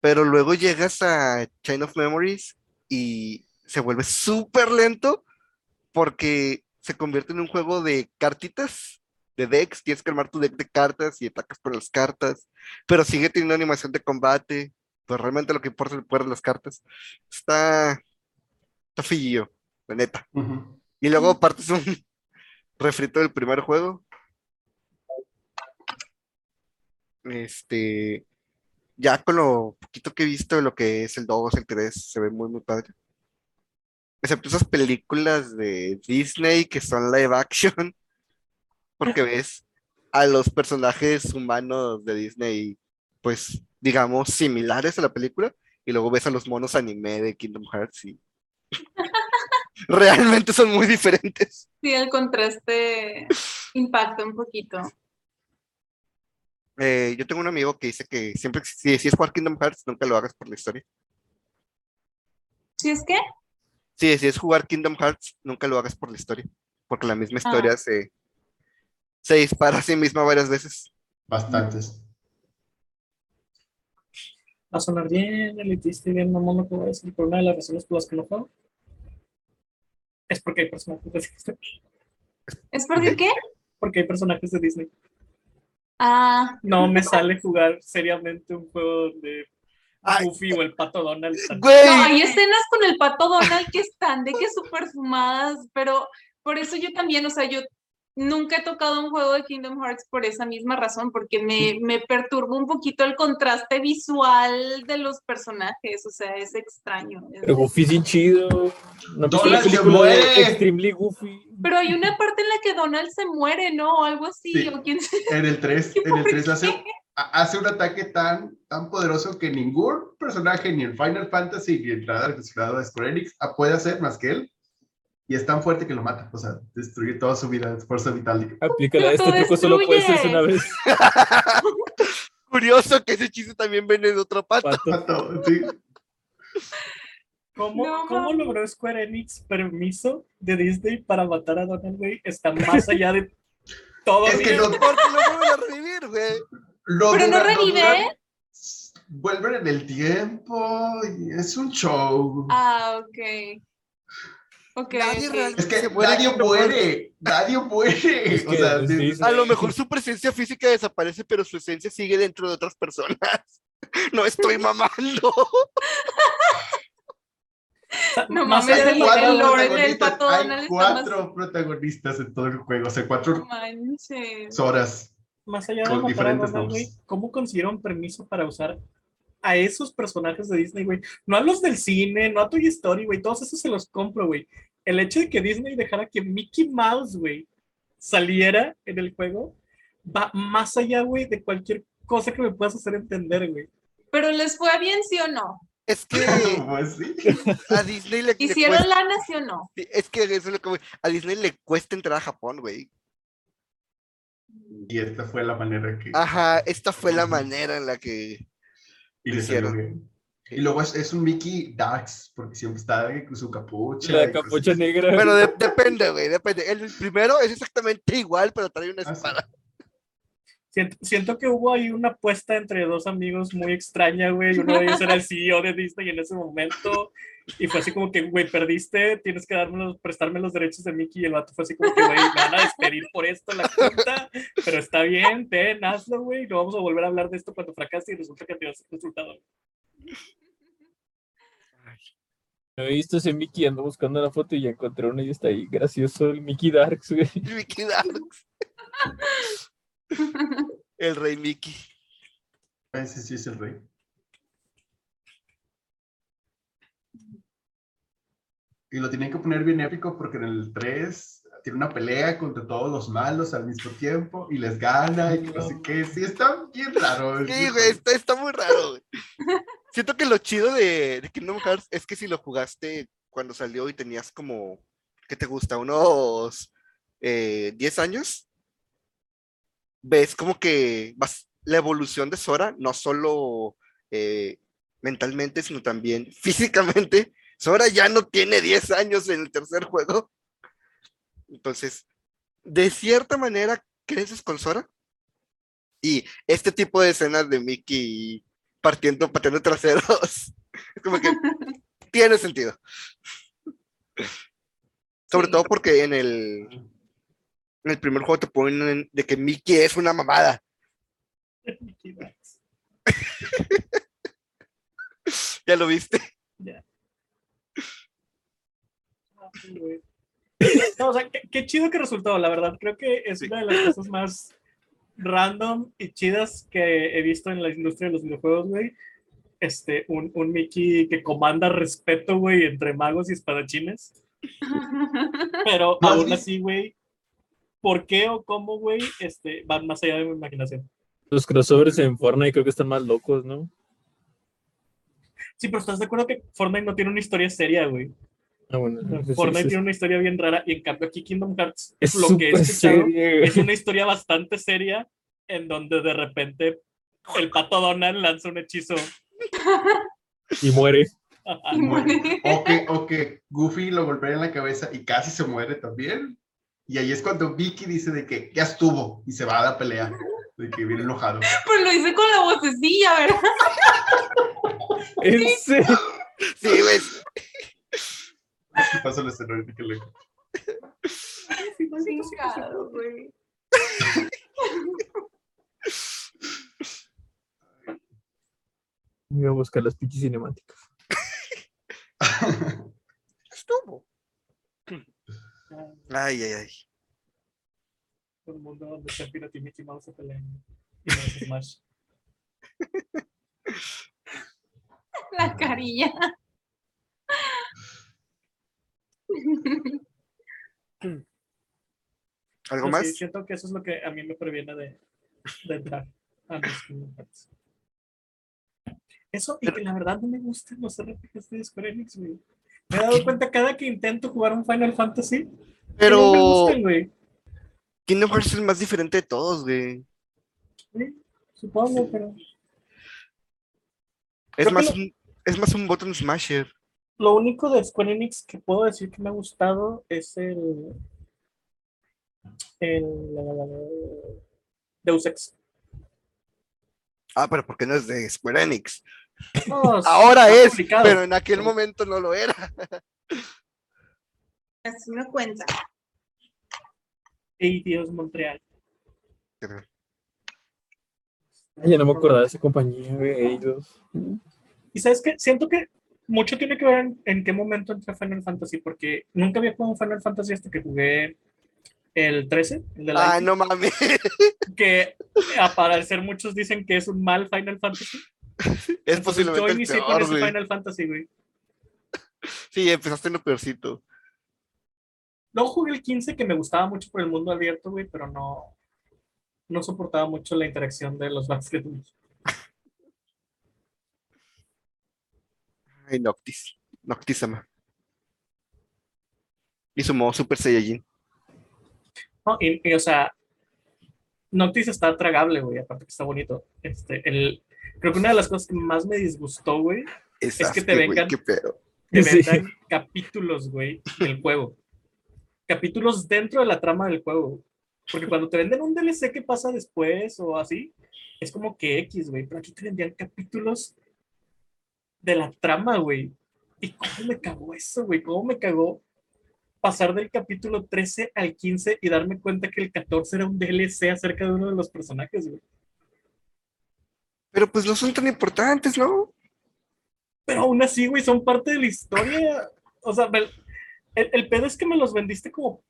Pero luego llegas a Chain of Memories y se vuelve súper lento porque se convierte en un juego de cartitas, de decks, tienes que armar tu deck de cartas y atacas con las cartas, pero sigue teniendo animación de combate, pues realmente lo que importa es el poder de las cartas. Está, está fillillo, la neta. Y luego aparte es un refrito del primer juego. Este, ya con lo poquito que he visto de lo que es el 2, el 3, se ve muy, muy padre. Excepto esas películas de Disney que son live action, porque ves a los personajes humanos de Disney, pues, digamos, similares a la película, y luego ves a los monos anime de Kingdom Hearts y realmente son muy diferentes. Sí, el contraste impacta un poquito. Eh, yo tengo un amigo que dice que siempre, si, si es jugar Kingdom Hearts, nunca lo hagas por la historia. ¿Sí es que? Sí, si es jugar Kingdom Hearts, nunca lo hagas por la historia, porque la misma historia se, se dispara a sí misma varias veces. Bastantes. Va a sonar bien elitista y bien mamón lo que voy a decir, pero una de las razones por las que no juego es porque hay personajes de Disney. ¿Es porque qué? Porque hay personajes de Disney. Ah, No me sale jugar seriamente un juego donde. Goofy o el pato Donald están. no, ¡Güey! hay escenas con el pato Donald que están de que súper fumadas, pero por eso yo también, o sea, yo nunca he tocado un juego de Kingdom Hearts por esa misma razón, porque me, me perturba un poquito el contraste visual de los personajes, o sea, es extraño. es- Pero Goofy es bien chido. ¿No has visto la Donald se de muere. Extremely Goofy? Pero hay una parte en la que Donald se muere, ¿no? O algo así, Sí. o quién. En el 3, ¿Qué en el por 3 hace, hace un ataque tan, tan poderoso que ningún personaje, ni en Final Fantasy, ni en nada relacionado a Square Enix, puede hacer más que él. Y es tan fuerte que lo mata. O sea, destruye toda su vida, su fuerza vital. Aplícala, este truco solo puede hacerse una vez. Curioso que ese chiste también viene de otro pato. Pato. Mato, sí. ¿Cómo, No, cómo logró Square Enix permiso de Disney para matar a Donald, güey? Está más allá de todo. Es que no, Porque lo vuelven a revivir, güey. lo Pero no revive. vuelven en el tiempo. y es un show. Ah, ok. Ok, Nadie ok. realmente es que se muere nadie muere. Nadie muere. Es o que sea, sí, de- sí. A lo mejor su presencia física desaparece, pero su esencia sigue dentro de otras personas. No estoy mamando. No mames, el- lo- el lore del hay más- cuatro protagonistas en todo el juego, o sea, cuatro manches. horas. más allá de con diferentes nombres. ¿cómo consiguieron permiso para usar a esos personajes de Disney, güey? No a los del cine, no a Toy Story, güey, todos esos se los compro, güey. El hecho de que Disney dejara que Mickey Mouse, güey, saliera en el juego, va más allá, güey, de cualquier cosa que me puedas hacer entender, güey. Pero les fue bien, ¿sí o no? Es que a Disney le, le ¿Hicieron cuesta, lana, sí o no? es que eso es lo que a Disney le cuesta entrar a Japón, güey. Y esta fue la manera que. Ajá, esta fue la manera en la que y lo le salió bien. Y luego es, es un Mickey Darks, porque siempre está con su capucha. La capucha negra. Pero de- depende, güey, depende. El primero es exactamente igual, pero trae una Ah, sí. Siento, siento que hubo ahí una apuesta entre dos amigos muy extraña, güey. Uno de ellos era el CEO de Disney en ese momento. Y fue así como que, güey, perdiste, tienes que darme los- prestarme los derechos de Mickey. Y el vato fue así como que, güey, me van a despedir por esto la junta. Pero está bien, ten, hazlo, güey. No vamos a volver a hablar de esto cuando fracase y resulta que te das el resultado. No he visto ese Mickey, ando buscando la foto y ya encontré uno y está ahí. Gracioso el Mickey Darks, güey. Mickey Darks. El rey Mickey. Ese sí es el rey. Y lo tienen que poner bien épico porque en el 3 tiene una pelea contra todos los malos al mismo tiempo y les gana y que no sé qué. Sí, está bien raro. Sí, güey, está, está muy raro, güey. Siento que lo chido de, de Kingdom Hearts es que si lo jugaste cuando salió y tenías como, ¿qué te gusta? Unos eh, 10 años, ves como que vas, la evolución de Sora, no solo eh, mentalmente, sino también físicamente. Sora ya no tiene 10 años en el tercer juego. Entonces, de cierta manera, creces con Sora. Y este tipo de escenas de Mickey partiendo, pateando traseros, es como que tiene sentido. Sobre todo porque en el, en el primer juego te ponen de que Mickey es una mamada. ¿Ya lo viste? Ah, güey. No, o sea, qué, qué chido que resultó, la verdad. Creo que es Sí. una de las cosas más random y chidas que he visto en la industria de los videojuegos, güey. Este, un, un Mickey que comanda respeto, güey, entre magos y espadachines. Pero Más aún así, güey, ¿por qué o cómo, güey, este, van más allá de mi imaginación? Los crossovers en Fortnite creo que están más locos, ¿no? Sí, pero ¿estás de acuerdo que Fortnite no tiene una historia seria, güey? Ah, bueno. no Fortnite tiene una historia bien rara y en cambio aquí Kingdom Hearts, es lo que escuchado, serio, es una historia bastante seria en donde de repente el pato Donald lanza un hechizo. Y muere. O que, o que Goofy lo golpea en la cabeza y casi se muere también. Y ahí es cuando Vicky dice de que ya estuvo y se va a la pelea. De que viene enojado. Pues lo hice con la vocecilla, ¿verdad? ¿En serio? Sí, ves. ¿Qué pasa la escena ahorita que le- Chingado, güey. Voy a buscar las pinches cinemáticas. Estuvo. Ay, ay, ay. Un mundo donde Sephiroth y Mickey Mouse se pelean. Y no es Smash. La carilla. ¿Algo Pero sí, más? siento que eso es lo que a mí me previene de, de entrar a Kingdom Hearts. Eso, y que la verdad no me gustan los RPGs de Square Enix, güey. Me he dado cuenta cada que intento jugar un Final Fantasy, que no Pero gustan, güey. Kingdom Hearts es el más diferente de todos, güey. Sí, Supongo, pero Es Creo más, un, es más un button smasher. lo único de Square Enix que puedo decir que me ha gustado es el. el. Deus Ex. Ah, pero ¿por qué no es de Square Enix? No, Ahora es, pero en aquel momento no lo era. Así me cuenta. Ey, Dios, Montreal. Ay, ya no me acordaba de esa compañía, güey. Eidos. Y sabes qué, siento que mucho tiene que ver en, en qué momento entré a Final Fantasy, porque nunca había jugado Final Fantasy hasta que jugué el 13, el de la Ay, no mames. que a parecer muchos dicen que es un mal Final Fantasy. Es posiblemente yo el inicié con peor, ese güey. Final Fantasy, güey. Sí, empezaste en lo peorcito. Luego jugué el 15, que me gustaba mucho por el mundo abierto, güey, pero no, no soportaba mucho la interacción de los Bulls. Ay, Noctis. Noctisama. Y su modo Super Saiyajin. No, y, y, o sea, Noctis está tragable, güey, aparte que está bonito. Este, el, creo que una de las cosas que más me disgustó, güey, Es, que te vengan- Sí. capítulos, güey, del juego. Capítulos dentro de la trama del juego. Porque cuando te venden un DLC que pasa después o así, es como que X, güey. Pero aquí te vendían capítulos de la trama, güey. ¿Y cómo me cagó eso, güey? ¿Cómo me cagó pasar del capítulo 13 al 15 y darme cuenta que el 14 era un DLC acerca de uno de los personajes, güey? Pero pues no son tan importantes, ¿no? Pero aún así, güey, son parte de la historia. O sea, el, el pedo es que me los vendiste como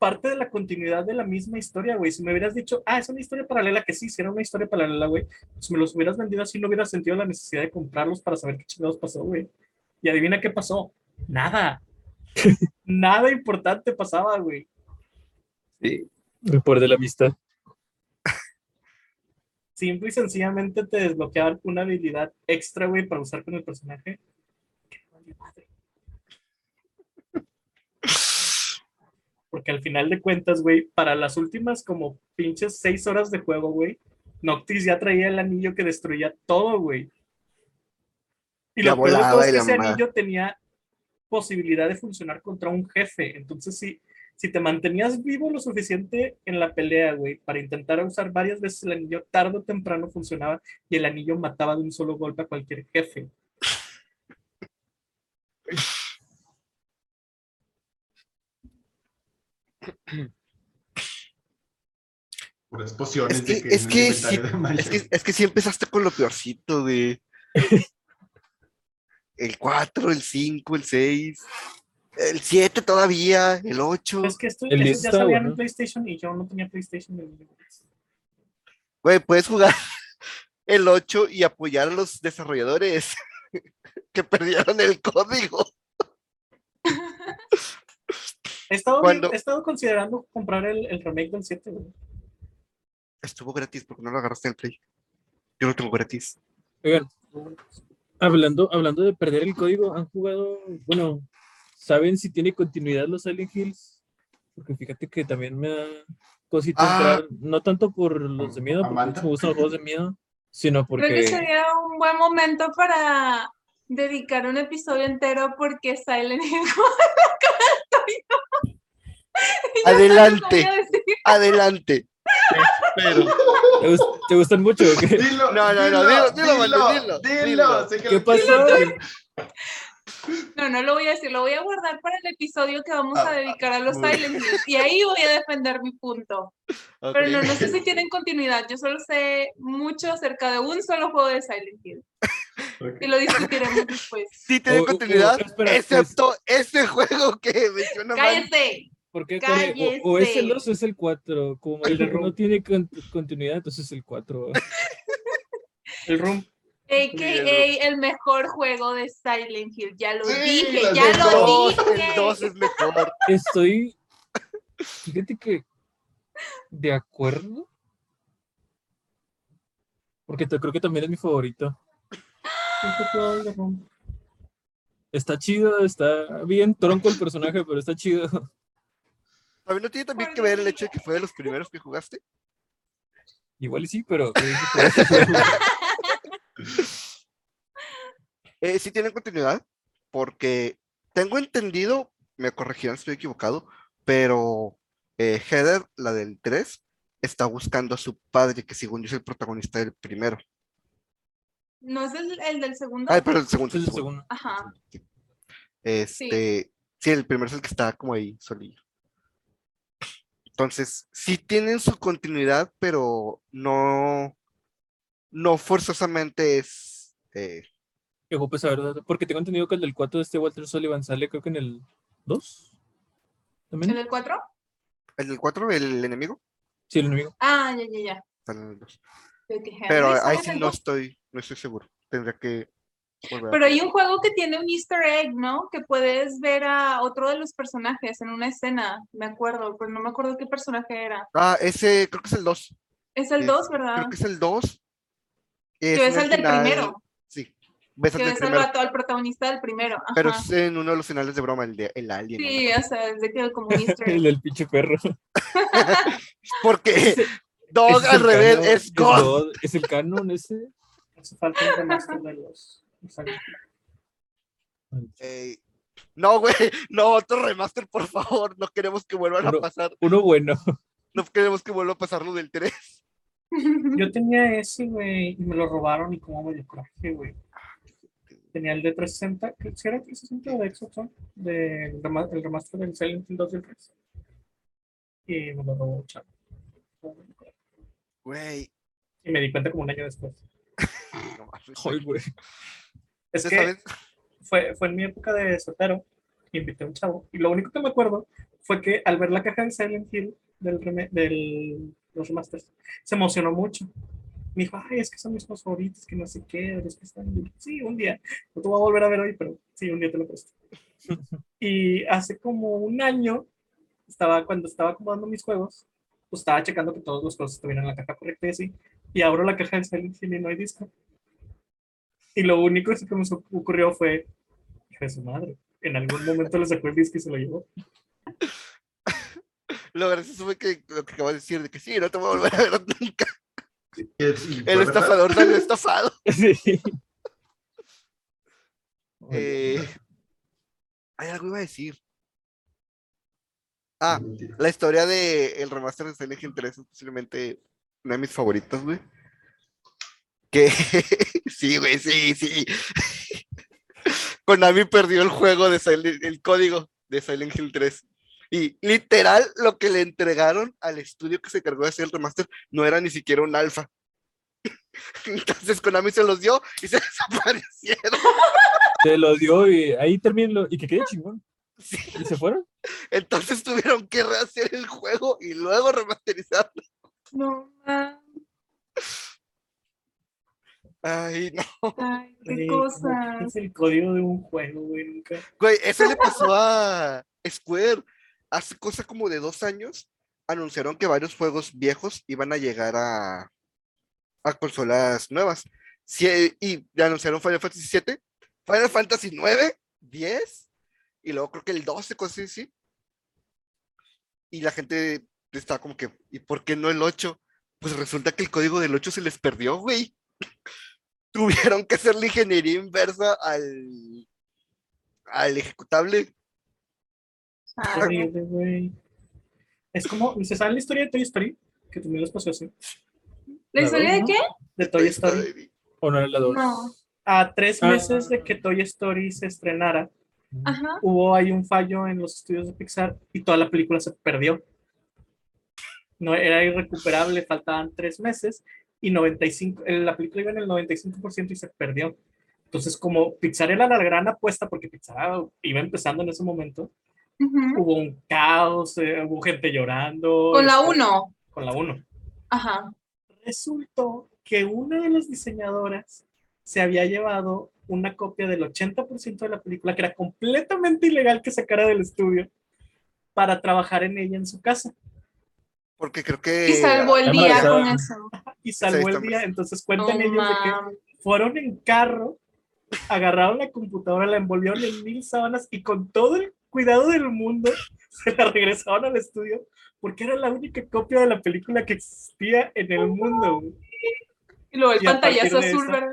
parte de la continuidad de la misma historia, güey. Si me hubieras dicho, ah, es una historia paralela, que sí, si era una historia paralela, güey, pues me los hubieras vendido así, no hubiera sentido la necesidad de comprarlos para saber qué chingados pasó, güey. Y adivina qué pasó. Nada. Nada importante pasaba, güey. Sí. El poder de la amistad. Simple y sencillamente te desbloqueaban una habilidad extra, güey, para usar con el personaje. Porque al final de cuentas, güey, para las últimas como pinches seis horas de juego, güey, Noctis ya traía el anillo que destruía todo, güey. Y lo peor de todo volaba es que ese mamá. anillo tenía posibilidad de funcionar contra un jefe. Entonces, si, si te mantenías vivo lo suficiente en la pelea, güey, para intentar usar varias veces el anillo, tarde o temprano funcionaba y el anillo mataba de un solo golpe a cualquier jefe. Puras pociones Es que- de que es que de Maya. Es que, es que empezaste con lo peorcito, güey. El 4, el 5, el 6, el 7 todavía, el 8. Es que esto, El ya salían bueno. en PlayStation y yo no tenía PlayStation. güey. Puedes jugar el 8 y apoyar a los desarrolladores que perdieron el código. He estado, Cuando- he estado considerando comprar el, el remake del 7, güey. Estuvo gratis porque no lo agarraste en el Play. Yo lo tengo gratis. Oigan, hablando, hablando de perder el código, ¿han jugado, bueno, saben si tiene continuidad los Silent Hills? Porque fíjate que también me da cosita Ah. entrar, no tanto por los de miedo, porque Amanda. me gustan los juegos de miedo, sino Creo que porque sería un buen momento para dedicar un episodio entero porque Silent Hill. Adelante, adelante. Pero, ¿te, gust- te gustan mucho o qué? Dilo, No, no, no, dilo, dilo, dilo, dilo, dilo. sé que ¿Qué pasó? No, no lo voy a decir, lo voy a guardar para el episodio que vamos a Ah, dedicar a los muy bien. Silent Hills. Y ahí voy a defender mi punto. ok. Pero no, no sé si tienen continuidad. Yo solo sé mucho acerca de un solo juego de Silent Hill. Ok. Y lo discutiremos después. Sí tiene O- o- continuidad, o- espera, pues- excepto ese juego que menciona Manny. ¡Cállese! ¿Por qué? ¿Cuál es? O, o es el Cállese. 2 o es el 4. Como El no tiene con- continuidad, entonces es el 4. El Room. AKA el mejor juego de Silent Hill. Ya lo Sí, dije, ya lo dos, dije. el 2 es mejor. Estoy. Fíjate que. De acuerdo. Porque te- creo que también es mi favorito. Está chido, está bien tronco el personaje, pero está chido. ¿También no tiene también que ver el hecho de que fue de los primeros que jugaste? Igual y sí, pero. Eh, sí tienen continuidad, porque tengo entendido, me corregirán si estoy equivocado, pero eh, Heather, la del 3, está buscando a su padre, que según yo es el protagonista del primero. ¿No es el, el del segundo? Ay, pero el segundo. Es el segundo. Ajá. Este, sí. el primero es el que está como ahí solillo. Entonces, sí tienen su continuidad, pero no, no forzosamente es eh, Qué guapo esa verdad. Porque tengo entendido que el del 4 de este Walter Sullivan sale, creo que en el 2. ¿En ¿También? el 4? ¿El del 4, el enemigo? Sí, el enemigo. Ah, ya, ya, ya. Sale en el dos. Creo que Henry Pero ahí en sí no estoy, no estoy seguro. Tendría que volver a Pero hay un juego que tiene un easter egg, ¿no? Que puedes ver a otro de los personajes en una escena, me acuerdo, pero no me acuerdo qué personaje era. Ah, ese creo que es el 2. Es el Sí, 2, ¿verdad? Creo que es el 2. Que es el del primero, Sí, ves el que del es el primero. vato, el protagonista del primero. Pero es en uno de los finales de broma, el de el alien. ¿no? Sí, o sea, es de que como un easter El del pinche perro. Porque Dog es al el revés canon, es God. God, Es el canon ese. Hace falta un remaster de los. No, güey, no, otro remaster, por favor. No queremos que vuelvan a pasar. Uno bueno. No queremos que vuelva a pasar lo del 3. Yo tenía ese, güey, y me lo robaron y como me dio coraje, güey. Tenía el de 360, creo que era 360 o de Xbox One, del rema- el remaster del Silent Hill 2 y el 3. Y me lo robó, chavo. Güey, Y me di cuenta como un año después. Ay, güey. Es que sabes, fue, fue en mi época de soltero, invité a un chavo, y lo único que me acuerdo fue que al ver la caja de Silent Hill del, del los remasters, se emocionó mucho. Me dijo, ay, es que son mis favoritos, que no sé qué, es que están... bien". Sí, un día. No te voy a volver a ver hoy, pero sí, un día te lo presto. y hace como un año, estaba, cuando estaba acomodando mis juegos, pues estaba checando que todos los juegos estuvieran en la caja correcta y así, y abro la caja de Silent Hill y no hay disco. Y lo único que me ocurrió fue, hija de su madre, en algún momento le sacó el disco y se lo llevó. Lo gracioso fue que lo que acabas de decir, de que sí, no te voy a volver a ver nunca. El verdad. estafador salió estafado. Sí. Eh, hay algo iba a decir. Ah, la historia de el remaster de Silent Hill 3 es posiblemente una de mis favoritas, güey. Que sí, güey, sí, sí. Konami perdió el juego de Silent, el código de Silent Hill 3. Y literal, lo que le entregaron al estudio que se encargó de hacer el remaster no era ni siquiera un alfa. Entonces Konami se los dio y se desaparecieron. Se lo dio y ahí terminó. Y que quede chingón. Sí. ¿Y se fueron? Entonces tuvieron que rehacer el juego y luego remasterizarlo. No, Ay, no. ay, qué Güey, ¿cómo cosas. Es el código de un juego, güey, nunca. Güey, eso le pasó a Square. Hace cosa como de dos años anunciaron que varios juegos viejos iban a llegar a, a consolas nuevas. Sí, y anunciaron Final Fantasy VII, Final Fantasy 9, 10, y luego creo que el 12, cosas así. Y la gente estaba como que, ¿y por qué no el 8? Pues resulta que el código del 8 se les perdió, güey. Tuvieron que hacer la ingeniería inversa al, al ejecutable. Horrible, güey. Es como, ¿se sabe la historia de Toy Story? Que también les pasó así. ¿La La historia de qué? De Toy Story. ¿O no era la 2? No. A tres Ah. meses de que Toy Story se estrenara, Ajá. hubo ahí un fallo en los estudios de Pixar y toda la película se perdió. No era irrecuperable, faltaban tres meses y 95, eh, la película iba en el 95% y se perdió. Entonces, como Pixar era la gran apuesta, porque Pixar iba empezando en ese momento, Ujú. hubo un caos, eh, hubo gente llorando. Con la este, 1. Con la 1. Ajá. Resultó que una de las diseñadoras se había llevado una copia del 80% de la película, que era completamente ilegal que sacara del estudio, para trabajar en ella en su casa. Porque creo que. Y salvó el día con eso. Y salvó el día. Entonces cuentan ellos de que fueron en carro, agarraron la computadora, la envolvieron en mil sábanas y con todo el cuidado del mundo se la regresaron al estudio porque era la única copia de la película que existía en el mundo. güey. Y luego el Y pantallazo azul, ¿verdad?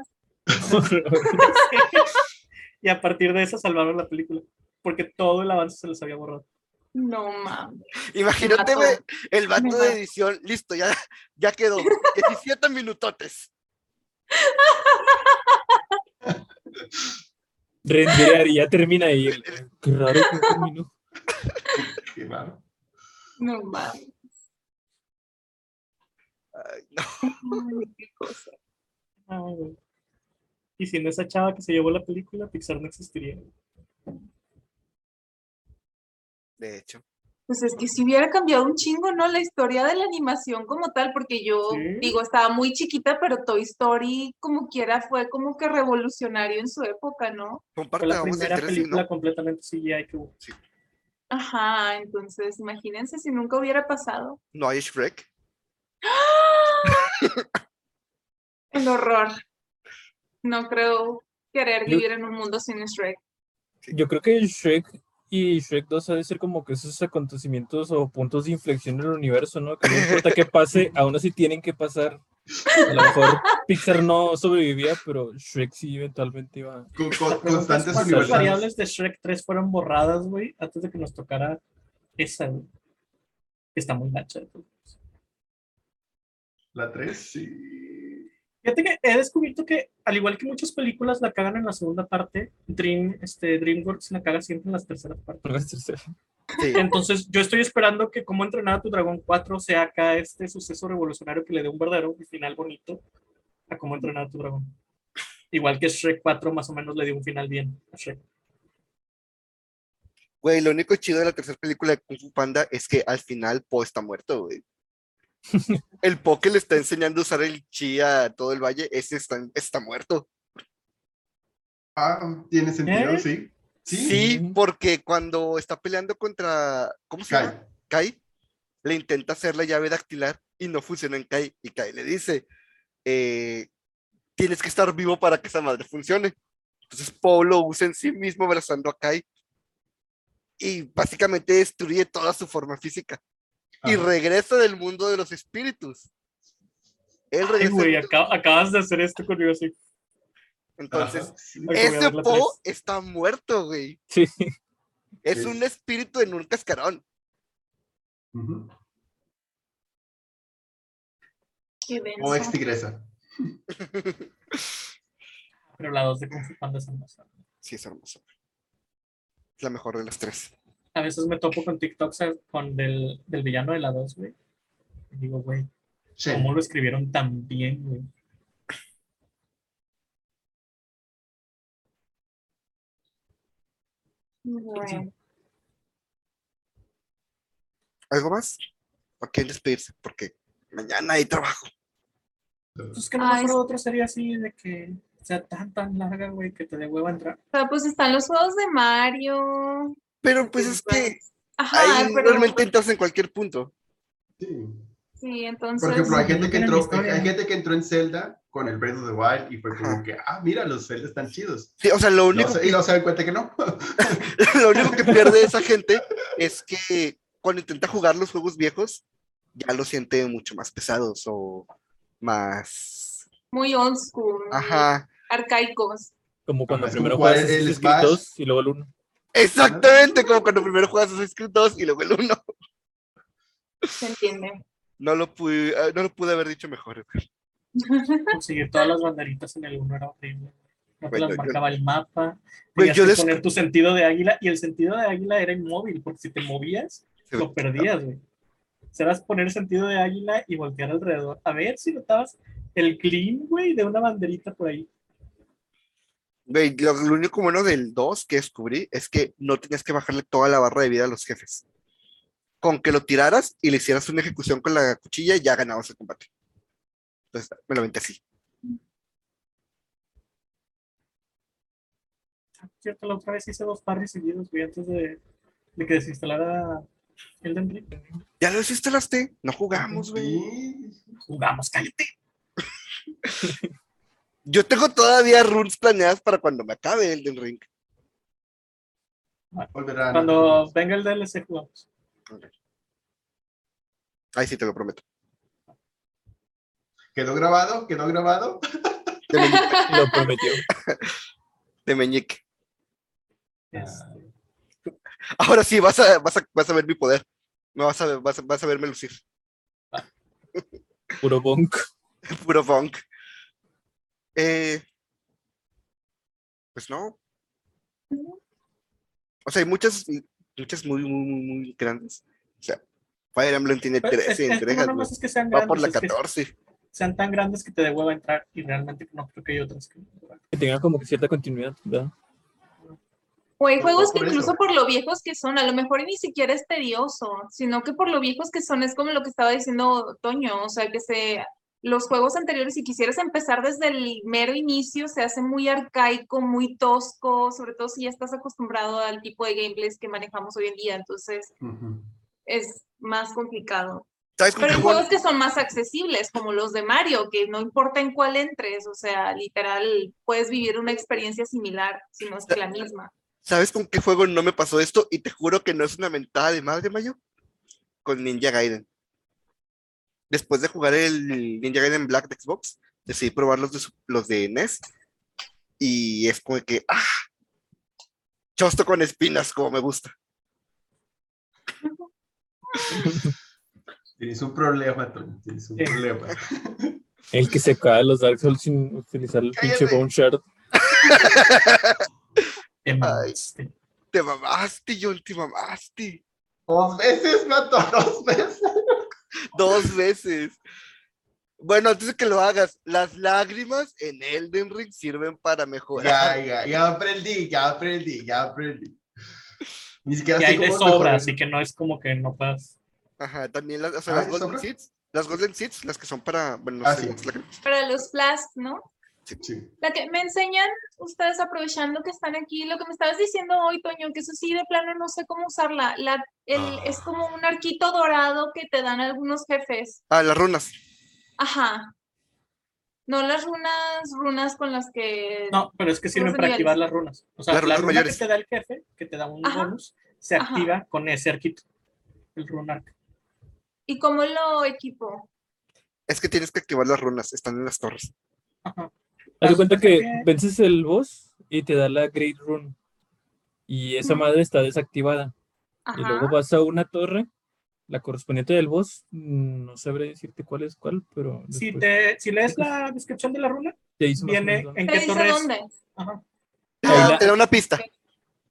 y a partir de eso salvaron la película porque todo el avance se les había borrado. No mames. Imagínate, el vato de edición, listo, ya, ya quedó. 17 minutotes. Renderear y ya termina ahí. el- Qué raro que terminó. Qué raro. No mames. Ay, no. Ay, qué cosa. Güey. Y sin esa chava que se llevó la película, Pixar no existiría. De hecho. Pues es que si hubiera cambiado un chingo, ¿no? La historia de la animación como tal, porque yo Sí. digo, estaba muy chiquita, pero Toy Story como quiera fue como que revolucionario en su época, ¿no? Fue Comparte, la primera 3 y película no. completamente CGI que hubo. Ajá, entonces imagínense si nunca hubiera pasado. No hay Shrek. El horror. No creo querer Yo- vivir en un mundo sin Shrek. Yo creo que Shrek y Shrek 2 ha de ser como que esos acontecimientos o puntos de inflexión en el universo, ¿no? Que no importa qué pase, aún así tienen que pasar. A lo mejor Pixar no sobrevivía, pero Shrek sí eventualmente iba. Con, constantes ¿Cuántas universales. variables de Shrek 3 fueron borradas, güey, antes de que nos tocara esa, güey? Que Está muy gacha. La 3, sí. Fíjate que he descubierto que, al igual que muchas películas la cagan en la segunda parte, Dream, este, DreamWorks la caga siempre en las terceras partes. Sí. Entonces, yo estoy esperando que como entrenar a tu dragón 4 sea acá este suceso revolucionario que le dé un verdadero final bonito a cómo entrenar a tu dragón. Igual que Shrek 4 más o menos le dio un final bien a Shrek. Güey, lo único chido de la tercera película de Kung Fu Panda es que al final Po está muerto, güey. El Po que le está enseñando a usar el chi a todo el valle, ese está, está muerto. Ah, tiene sentido, ¿Eh? sí. Sí, Sí, porque cuando está peleando contra. ¿Cómo se llama? Kai. Kai le intenta hacer la llave dactilar y no funciona en Kai. Y Kai le dice: eh, Tienes que estar vivo para que esa madre funcione. Entonces Po lo usa en sí mismo abrazando a Kai. Y básicamente destruye toda su forma física. Y Ajá. regresa del mundo de los espíritus. Él Ay, regresa. güey, acabas de hacer esto conmigo así. Entonces, ese Po está muerto, güey. Sí. Es Sí. un espíritu en un cascarón. Ujú. Qué O ex tigresa. Pero la 2 de Kung Fu Panda es hermosa. Sí, es hermoso. Es la mejor de las tres. A veces me topo con TikToks eh, con del, del villano de la 2, güey. Y digo, güey, Sí. ¿cómo lo escribieron tan bien, güey? Bueno, ¿Algo más? ¿O quieren despedirse? Porque mañana hay trabajo. Pues que no Ay, mejor otra serie así de que sea tan, tan larga, güey, que te dé hueva entrar. o sea, pues están los juegos de Mario. Pero pues es que Ajá, ahí pero realmente entras en cualquier punto. Sí. sí, entonces. Por ejemplo, hay no gente que entró, hay gente que entró en Zelda con el Breath of the Wild y fue como Ajá. que, ah, mira, los Zelda están chidos. Sí, o sea, lo No único, se- que, y no se dan cuenta que no. lo único que pierde esa gente es que cuando intenta jugar los juegos viejos, ya los siente mucho más pesados o más. Muy old school, Ajá. arcaicos. Como cuando primero juegas el Smash. 2 y luego el 1. Exactamente, como cuando primero juegas Assassin's Creed 2 y luego el 1. Se entiende. No lo pude, ah, no lo pude haber dicho mejor. Conseguir todas las banderitas en el 1 era horrible. No te Bueno, las yo- marcaba el mapa. Tenías yo que des- poner tu sentido de águila y el sentido de águila era inmóvil, porque si te movías, Sí, lo perdías, güey. Serás poner sentido de águila y voltear alrededor. A ver si notabas el clean, güey, de una banderita por ahí. Güey, lo, lo único bueno del 2 que descubrí es que no tenías que bajarle toda la barra de vida a los jefes. Con que lo tiraras y le hicieras una ejecución con la cuchilla, ya ganabas el combate. Entonces me lo aventé así. Cierto, la otra vez hice dos parries seguidos, güey, antes de, de que desinstalara Elden Ring. Ya lo desinstalaste, no jugamos, güey. Jugamos, cállate. Yo tengo todavía runes planeadas para cuando me acabe el del ring. Volverán. Cuando venga el DLC jugamos. Ahí sí te lo prometo. ¿Quedó grabado? ¿Quedó grabado? De meñique. Lo prometió. de meñique. Este, Ahora sí, vas a, vas, a, vas a ver mi poder. Me vas a, ver- vas a, vas a verme lucir. Puro bonk. Puro funk. Eh, pues no. O sea, hay muchas, muchas muy, muy, muy, muy grandes. O sea, Fire Emblem tiene Pero es- 13 es que entregas, nomás güey. es que sean Va por la grandes, es que 14. sean tan grandes que te dé hueva entrar y realmente no creo que hay otras que... Que tenga como que cierta continuidad, ¿verdad? O hay juegos que incluso por lo viejos que son, a lo mejor ni siquiera es tedioso, sino que por lo viejos que son es como lo que estaba diciendo Toño, o sea, que se los juegos anteriores, si quisieras empezar desde el mero inicio, se hace muy arcaico, muy tosco, sobre todo si ya estás acostumbrado al tipo de gameplays que manejamos hoy en día, entonces es más complicado. ¿Sabes con Pero hay juego? juegos que son más accesibles, como los de Mario, que no importa en cuál entres, o sea, literal, puedes vivir una experiencia similar, si no es que la misma. ¿Sabes con qué juego no me pasó esto? Y te juro que no es una mentada de madre, Mayo. Con Ninja Gaiden. Después de jugar el Ninja Gaiden Black de Xbox, decidí probar los de, su- los de NES. Y es como que, ¡ah! Chosto con espinas, como me gusta. Tienes un problema, Tony. Tienes un problema. El que se cae los Dark Souls sin utilizar el pinche. Bone Shard. Te Ay. mamaste. Te mamaste, John, te mamaste. Dos veces, mato, dos veces. Dos veces. Bueno, antes de que lo hagas, las lágrimas en Elden Ring sirven para mejorar. Ya, ya, ya aprendí, ya aprendí, ya aprendí. Ni siquiera Y hay de sobra, mejorar. así que no es como que no puedas. Ajá, también las, o sea, Ah, las ¿de Golden sobra? Seeds. Las Golden Seeds, las que son para. Bueno, no Ah, sé, sí. las lágrimas. Para los flasks, ¿no? Sí. La que me enseñan ustedes aprovechando que están aquí, lo que me estabas diciendo hoy, Toño, que eso sí, de plano no sé cómo usarla. La, el, Ah. Es como un arquito dorado que te dan algunos jefes. Ah, las runas. Ajá. No las runas, runas con las que... No, pero es que sirven para niveles. activar las runas. O sea, Las la runas runa mayores. que te da el jefe, que te da un Ajá. bonus, se Ajá. activa con ese arquito. El runar. ¿Y cómo lo equipo? Es que tienes que activar las runas, están en las torres. Ajá. Haz de cuenta que vences el boss y te da la Great Rune. Y esa madre está desactivada. Y luego Ajá. vas a una torre, la correspondiente del boss, mm, no sabré decirte cuál es cuál, pero Si, te, si lees la descripción de la runa, viene en ¿Te qué dice torre es. dónde? Ajá. Te Ahí da- la- te da una pista.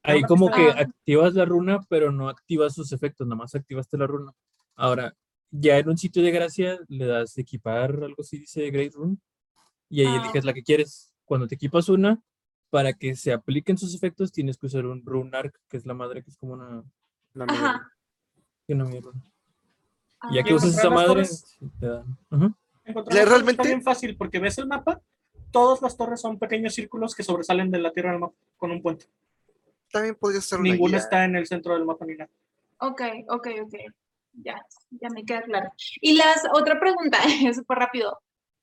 Ahí Una como que activas la runa, pero no activas sus efectos, nada más activaste la runa. Ahora, ya en un sitio de gracia le das equipar, algo así dice Great Rune, y ahí Ah. eliges la que quieres. Cuando te equipas una, para que se apliquen sus efectos, tienes que usar un Rune Arc, que es la madre, que es como una, La Ajá. una mierda. Ah. Y ya que usas esa madre, te dan. Las torres realmente- Está bien fácil porque ves el mapa, todas las torres son pequeños círculos que sobresalen de la tierra del mapa con un puente. También podría ser una Ninguna guía. está en el centro del mapa ni nada. Ok, ok, ok. Ya, ya me queda claro. Y las, otra pregunta, es súper rápido.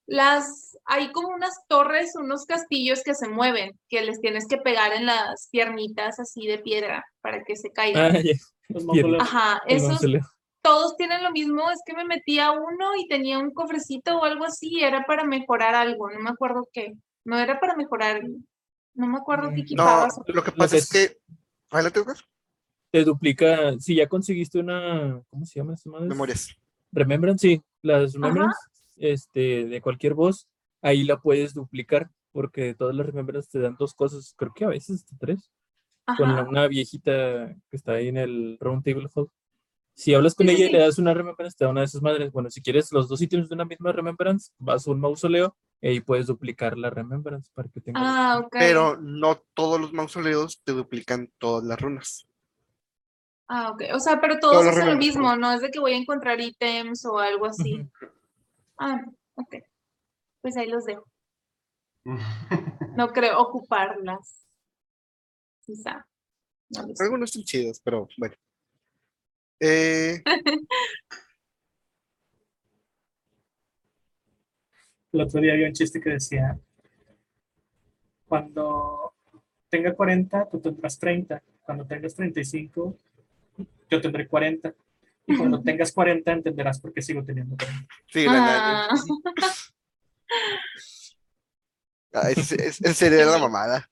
Las, hay como unas torres, unos castillos que se mueven, que les tienes que pegar en las piernitas así de piedra para que se caigan. Ah. Los. Ajá, esos todos tienen lo mismo, es que me metí a uno y tenía un cofrecito o algo así, era para mejorar algo, no me acuerdo qué. No era para mejorar, no me acuerdo qué Mm, No, equipabas. lo que Lo pasa que es que. Adelante, Edgar. Te duplica, si ya conseguiste una, ¿cómo se llama esa madre? Memorias. Remembrance, sí, las Remembrance este, de cualquier voz, ahí la puedes duplicar, porque todas las Remembrance te dan dos cosas, creo que a veces hasta tres, con una viejita que está ahí en el Round Table Hall. Si hablas con Sí, sí, ella y sí. le das una Remembrance, te da una de esas madres. Bueno, si quieres los dos ítems de una misma Remembrance, vas a un mausoleo y ahí puedes duplicar la Remembrance para que tengas. Ah. Pero no todos los mausoleos te duplican todas las runas. Ah, ok. O sea, pero Todos todos hacen lo mismo, no es de que voy a encontrar ítems o algo así. Ah, ok. Pues ahí los dejo. No creo ocuparlas. Quizá. No. Algunos están chidos, pero bueno. Eh, El otro día había un chiste que decía, cuando tenga 40, tú tendrás 30. Cuando tengas 35, yo tendré 40. Y cuando tengas 40, entenderás por qué sigo teniendo 40. sí, la neta. Ah, Ah, ese- ese- ese sería la mamada.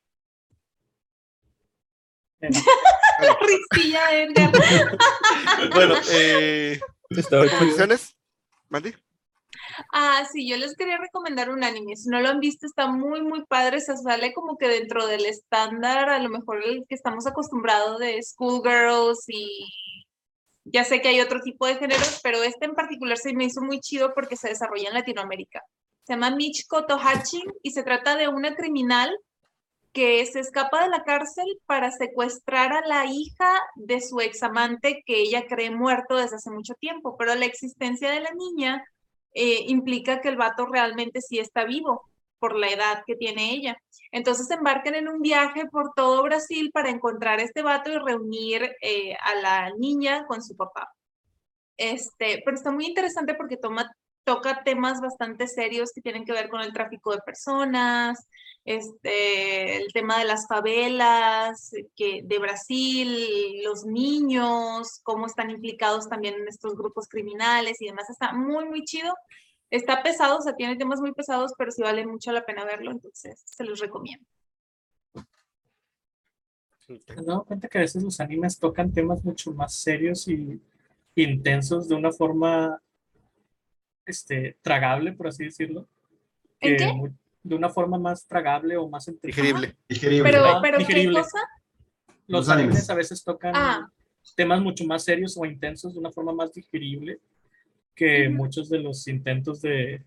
Eh, risilla, Edgar. Bueno, eh. ¿recomendaciones? ¿Mande? Ah, sí, yo les quería recomendar un anime. Si no lo han visto, está muy, muy padre. Se sale como que dentro del estándar, a lo mejor el que estamos acostumbrados de Schoolgirls y ya sé que hay otro tipo de géneros, pero este en particular se me hizo muy chido porque se desarrolla en Latinoamérica. Se llama Michiko Tohachin y se trata de una criminal que se escapa de la cárcel para secuestrar a la hija de su examante que ella cree muerto desde hace mucho tiempo, pero la existencia de la niña eh, implica que el vato realmente sí está vivo por la edad que tiene ella. Entonces embarcan en un viaje por todo Brasil para encontrar este vato y reunir eh, a la niña con su papá. Este, pero está muy interesante porque toma, toca temas bastante serios que tienen que ver con el tráfico de personas, este, el tema de las favelas que, de Brasil, los niños, cómo están implicados también en estos grupos criminales y demás. Está muy, muy chido. Está pesado, o sea, tiene temas muy pesados, pero sí vale mucho la pena verlo, entonces se los recomiendo. ¿Te has dado cuenta que a veces los animes tocan temas mucho más serios y intensos de una forma este, tragable, por así decirlo? ¿En qué? mu- De una forma más tragable o más entretenida. Digerible. Digerible. Pero, Ah, pero ¿qué digerible. cosa? Los Los animes. animes a veces tocan Ah. temas mucho más serios o intensos de una forma más digerible que muchos de los intentos de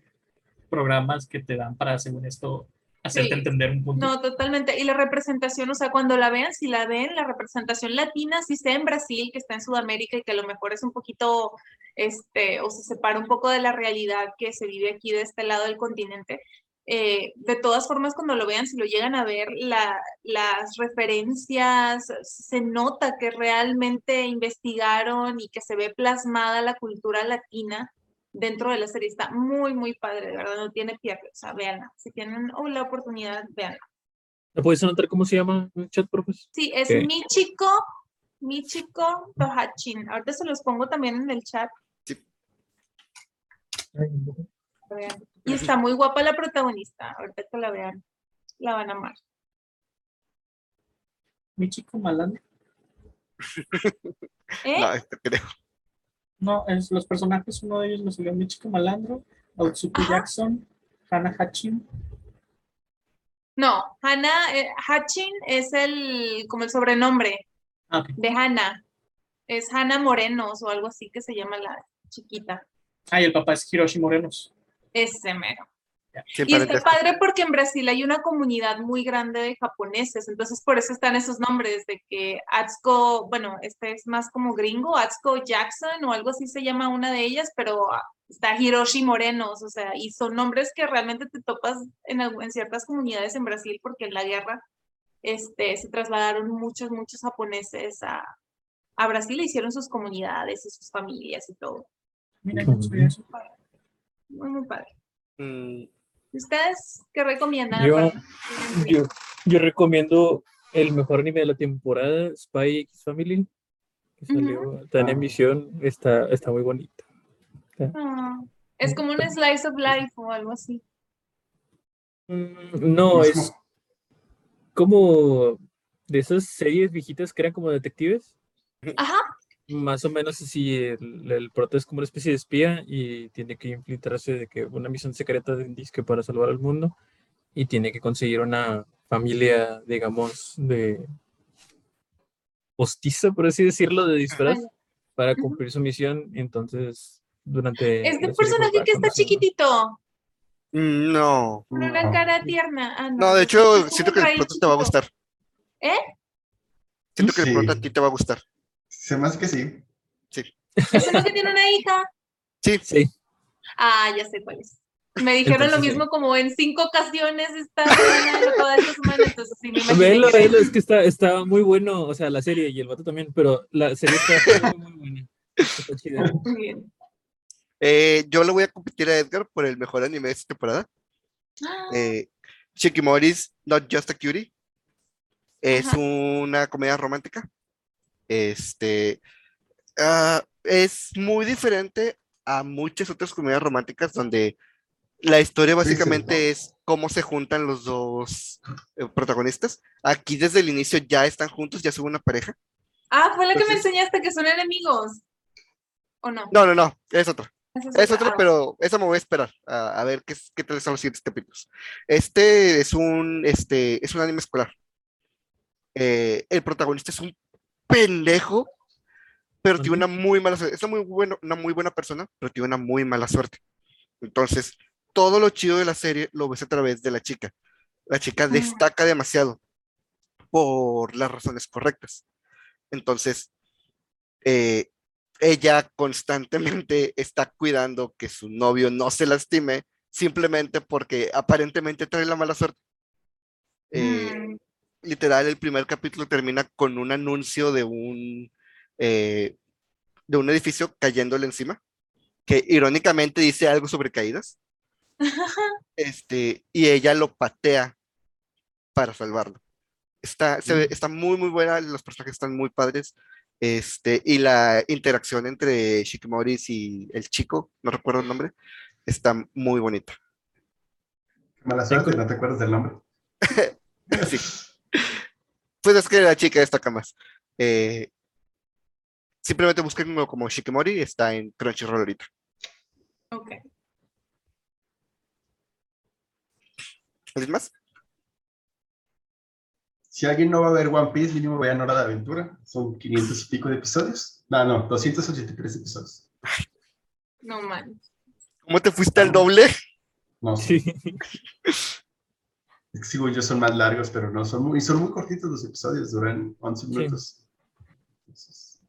programas que te dan para, según esto, hacerte Sí. entender un punto. No, totalmente. Y la representación, o sea, cuando la vean, si la ven, la representación latina, si sea en Brasil, que está en Sudamérica y que a lo mejor es un poquito, este, o se separa un poco de la realidad que se vive aquí de este lado del continente. Eh, de todas formas, cuando lo vean, si lo llegan a ver, la- las referencias, se nota que realmente investigaron y que se ve plasmada la cultura latina dentro de la serie. Está muy, muy padre, de verdad, no tiene pierde. O sea, véanla. Si tienen oh, la oportunidad, véanla. ¿Me puedes anotar cómo se llama en el chat, favor? Sí, es Ok. Michiko, Michiko Tohachin. Ahorita se los pongo también en el chat. vean. Y está muy guapa la protagonista. Ahorita que la vean, la van a amar. Mi chico malandro. ¿Eh? No, este creo. No, es, los personajes, uno de ellos lo salió mi chico malandro, Otsuki Ajá. Jackson, Hannah Hachin. No, Hannah eh, Hachin es el como el sobrenombre Ah, de Hannah. Es Hannah Morenos o algo así que se llama la chiquita. Ah, y el papá es Hiroshi Morenos. Ese mero. Sí, Y está padre porque en Brasil hay una comunidad muy grande de japoneses, entonces por eso están esos nombres de que Atsuko, bueno, este es más como gringo, Atsuko Jackson o algo así se llama una de ellas, pero ah, está Hiroshi Morenos, o sea, y son nombres que realmente te topas en, ciertas comunidades en Brasil porque en la guerra este, se trasladaron muchos, muchos japoneses a, a Brasil e hicieron sus comunidades y sus familias y todo. Mira, eso. Muy, muy padre. Mm, ¿Y ¿Ustedes qué recomiendan? Yo-? Yo, yo recomiendo el mejor anime de la temporada, Spy X Family, que salió, está en emisión, está, está muy bonito. Ah, es como un slice of life o algo así. Mm, No, es como de esas series viejitas que eran como detectives. Ajá. Más o menos así, el, el prota es como una especie de espía y tiene que infiltrarse de que una misión secreta de un disque para salvar al mundo y tiene que conseguir una familia, digamos, de postiza, por así decirlo, de disfraz para cumplir su misión. Entonces, durante... Es de un personaje que está chiquitito, mm, No. con una No. cara tierna. Ah, No, de hecho, siento que el pronto te va a gustar. ¿Eh? Siento que el Sí. pronto a ti te va a gustar. Se me hace que sí. ¿Es uno que tiene una hija? Sí, Sí, Ah, ya sé cuál es. Me dijeron lo sí. mismo como en cinco ocasiones esta semana, toda esta semana, entonces sí me Velo, velo, es que está, está muy bueno, o sea, la serie y el vato también, pero la serie está muy, muy buena. Está chida. Muy bien. Eh, yo le voy a competir a Edgar por el mejor anime de esta temporada. Ah, Eh, Shikimori's Not Just a Cutie. Es Ajá. una comedia romántica. Este ah, es muy diferente a muchas otras comedias románticas donde la historia Sí, sí. básicamente es cómo se juntan los dos eh, protagonistas. Aquí desde el inicio ya están juntos, ya son una pareja. Ah, fue la que me Entonces- enseñaste que son enemigos. ¿O no? No, no, no, es otra. Es otro, Ah, pero esa me voy a esperar a, a ver qué, es- qué tal son los siguientes capítulos. Este es un, este, es un anime escolar. Eh, el protagonista es un pendejo, pero tiene una muy mala suerte. Es una muy, bueno, una muy buena persona, pero tiene una muy mala suerte. Entonces, todo lo chido de la serie lo ves a través de la chica. La chica destaca demasiado por las razones correctas. Entonces, eh, ella constantemente está cuidando que su novio no se lastime simplemente porque aparentemente trae la mala suerte. Eh, Mm, literal, el primer capítulo termina con un anuncio de un, eh, de un edificio cayéndole encima, que irónicamente dice algo sobre caídas. Este, y ella lo patea para salvarlo. Está, se ve- está muy, muy buena, los personajes están muy padres. Este, y la interacción entre Shikimori y el chico, no recuerdo el nombre, está muy bonita. Mala suerte, no te acuerdas del nombre. Sí. Pues es que la chica destaca más. Eh, simplemente busquen como Shikimori, está en Crunchyroll ahorita. ok. ¿Alguien más? Si alguien no va a ver One Piece, mínimo vean Hora de Aventura. Son 500 y pico de episodios. No, no, 283 episodios. No man. ¿Cómo te fuiste al doble? No, Sí. Según yo son más largos, pero no, son muy, son muy cortitos los episodios, duran 11 minutos. Entonces,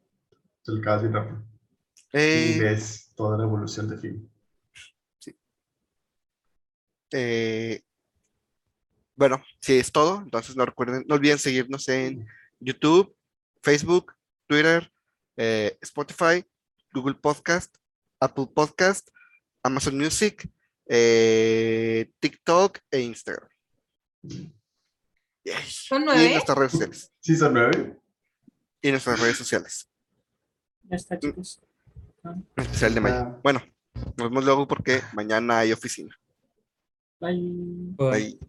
se lo acabas bien rápido. Y Eh, ves toda la evolución de film. eh, bueno, si es todo, entonces no recuerden, no olviden seguirnos en YouTube, Facebook, Twitter, eh, Spotify, Google Podcast, Apple Podcast, Amazon Music, eh, TikTok e Instagram. ¿Son Y nueve? nuestras redes sociales. Sí, son nueve. Y nuestras redes sociales. Ya está, chicos. en especial de mayo. Ah. Bueno, nos vemos luego porque mañana hay oficina. Bye. Bye. Bye.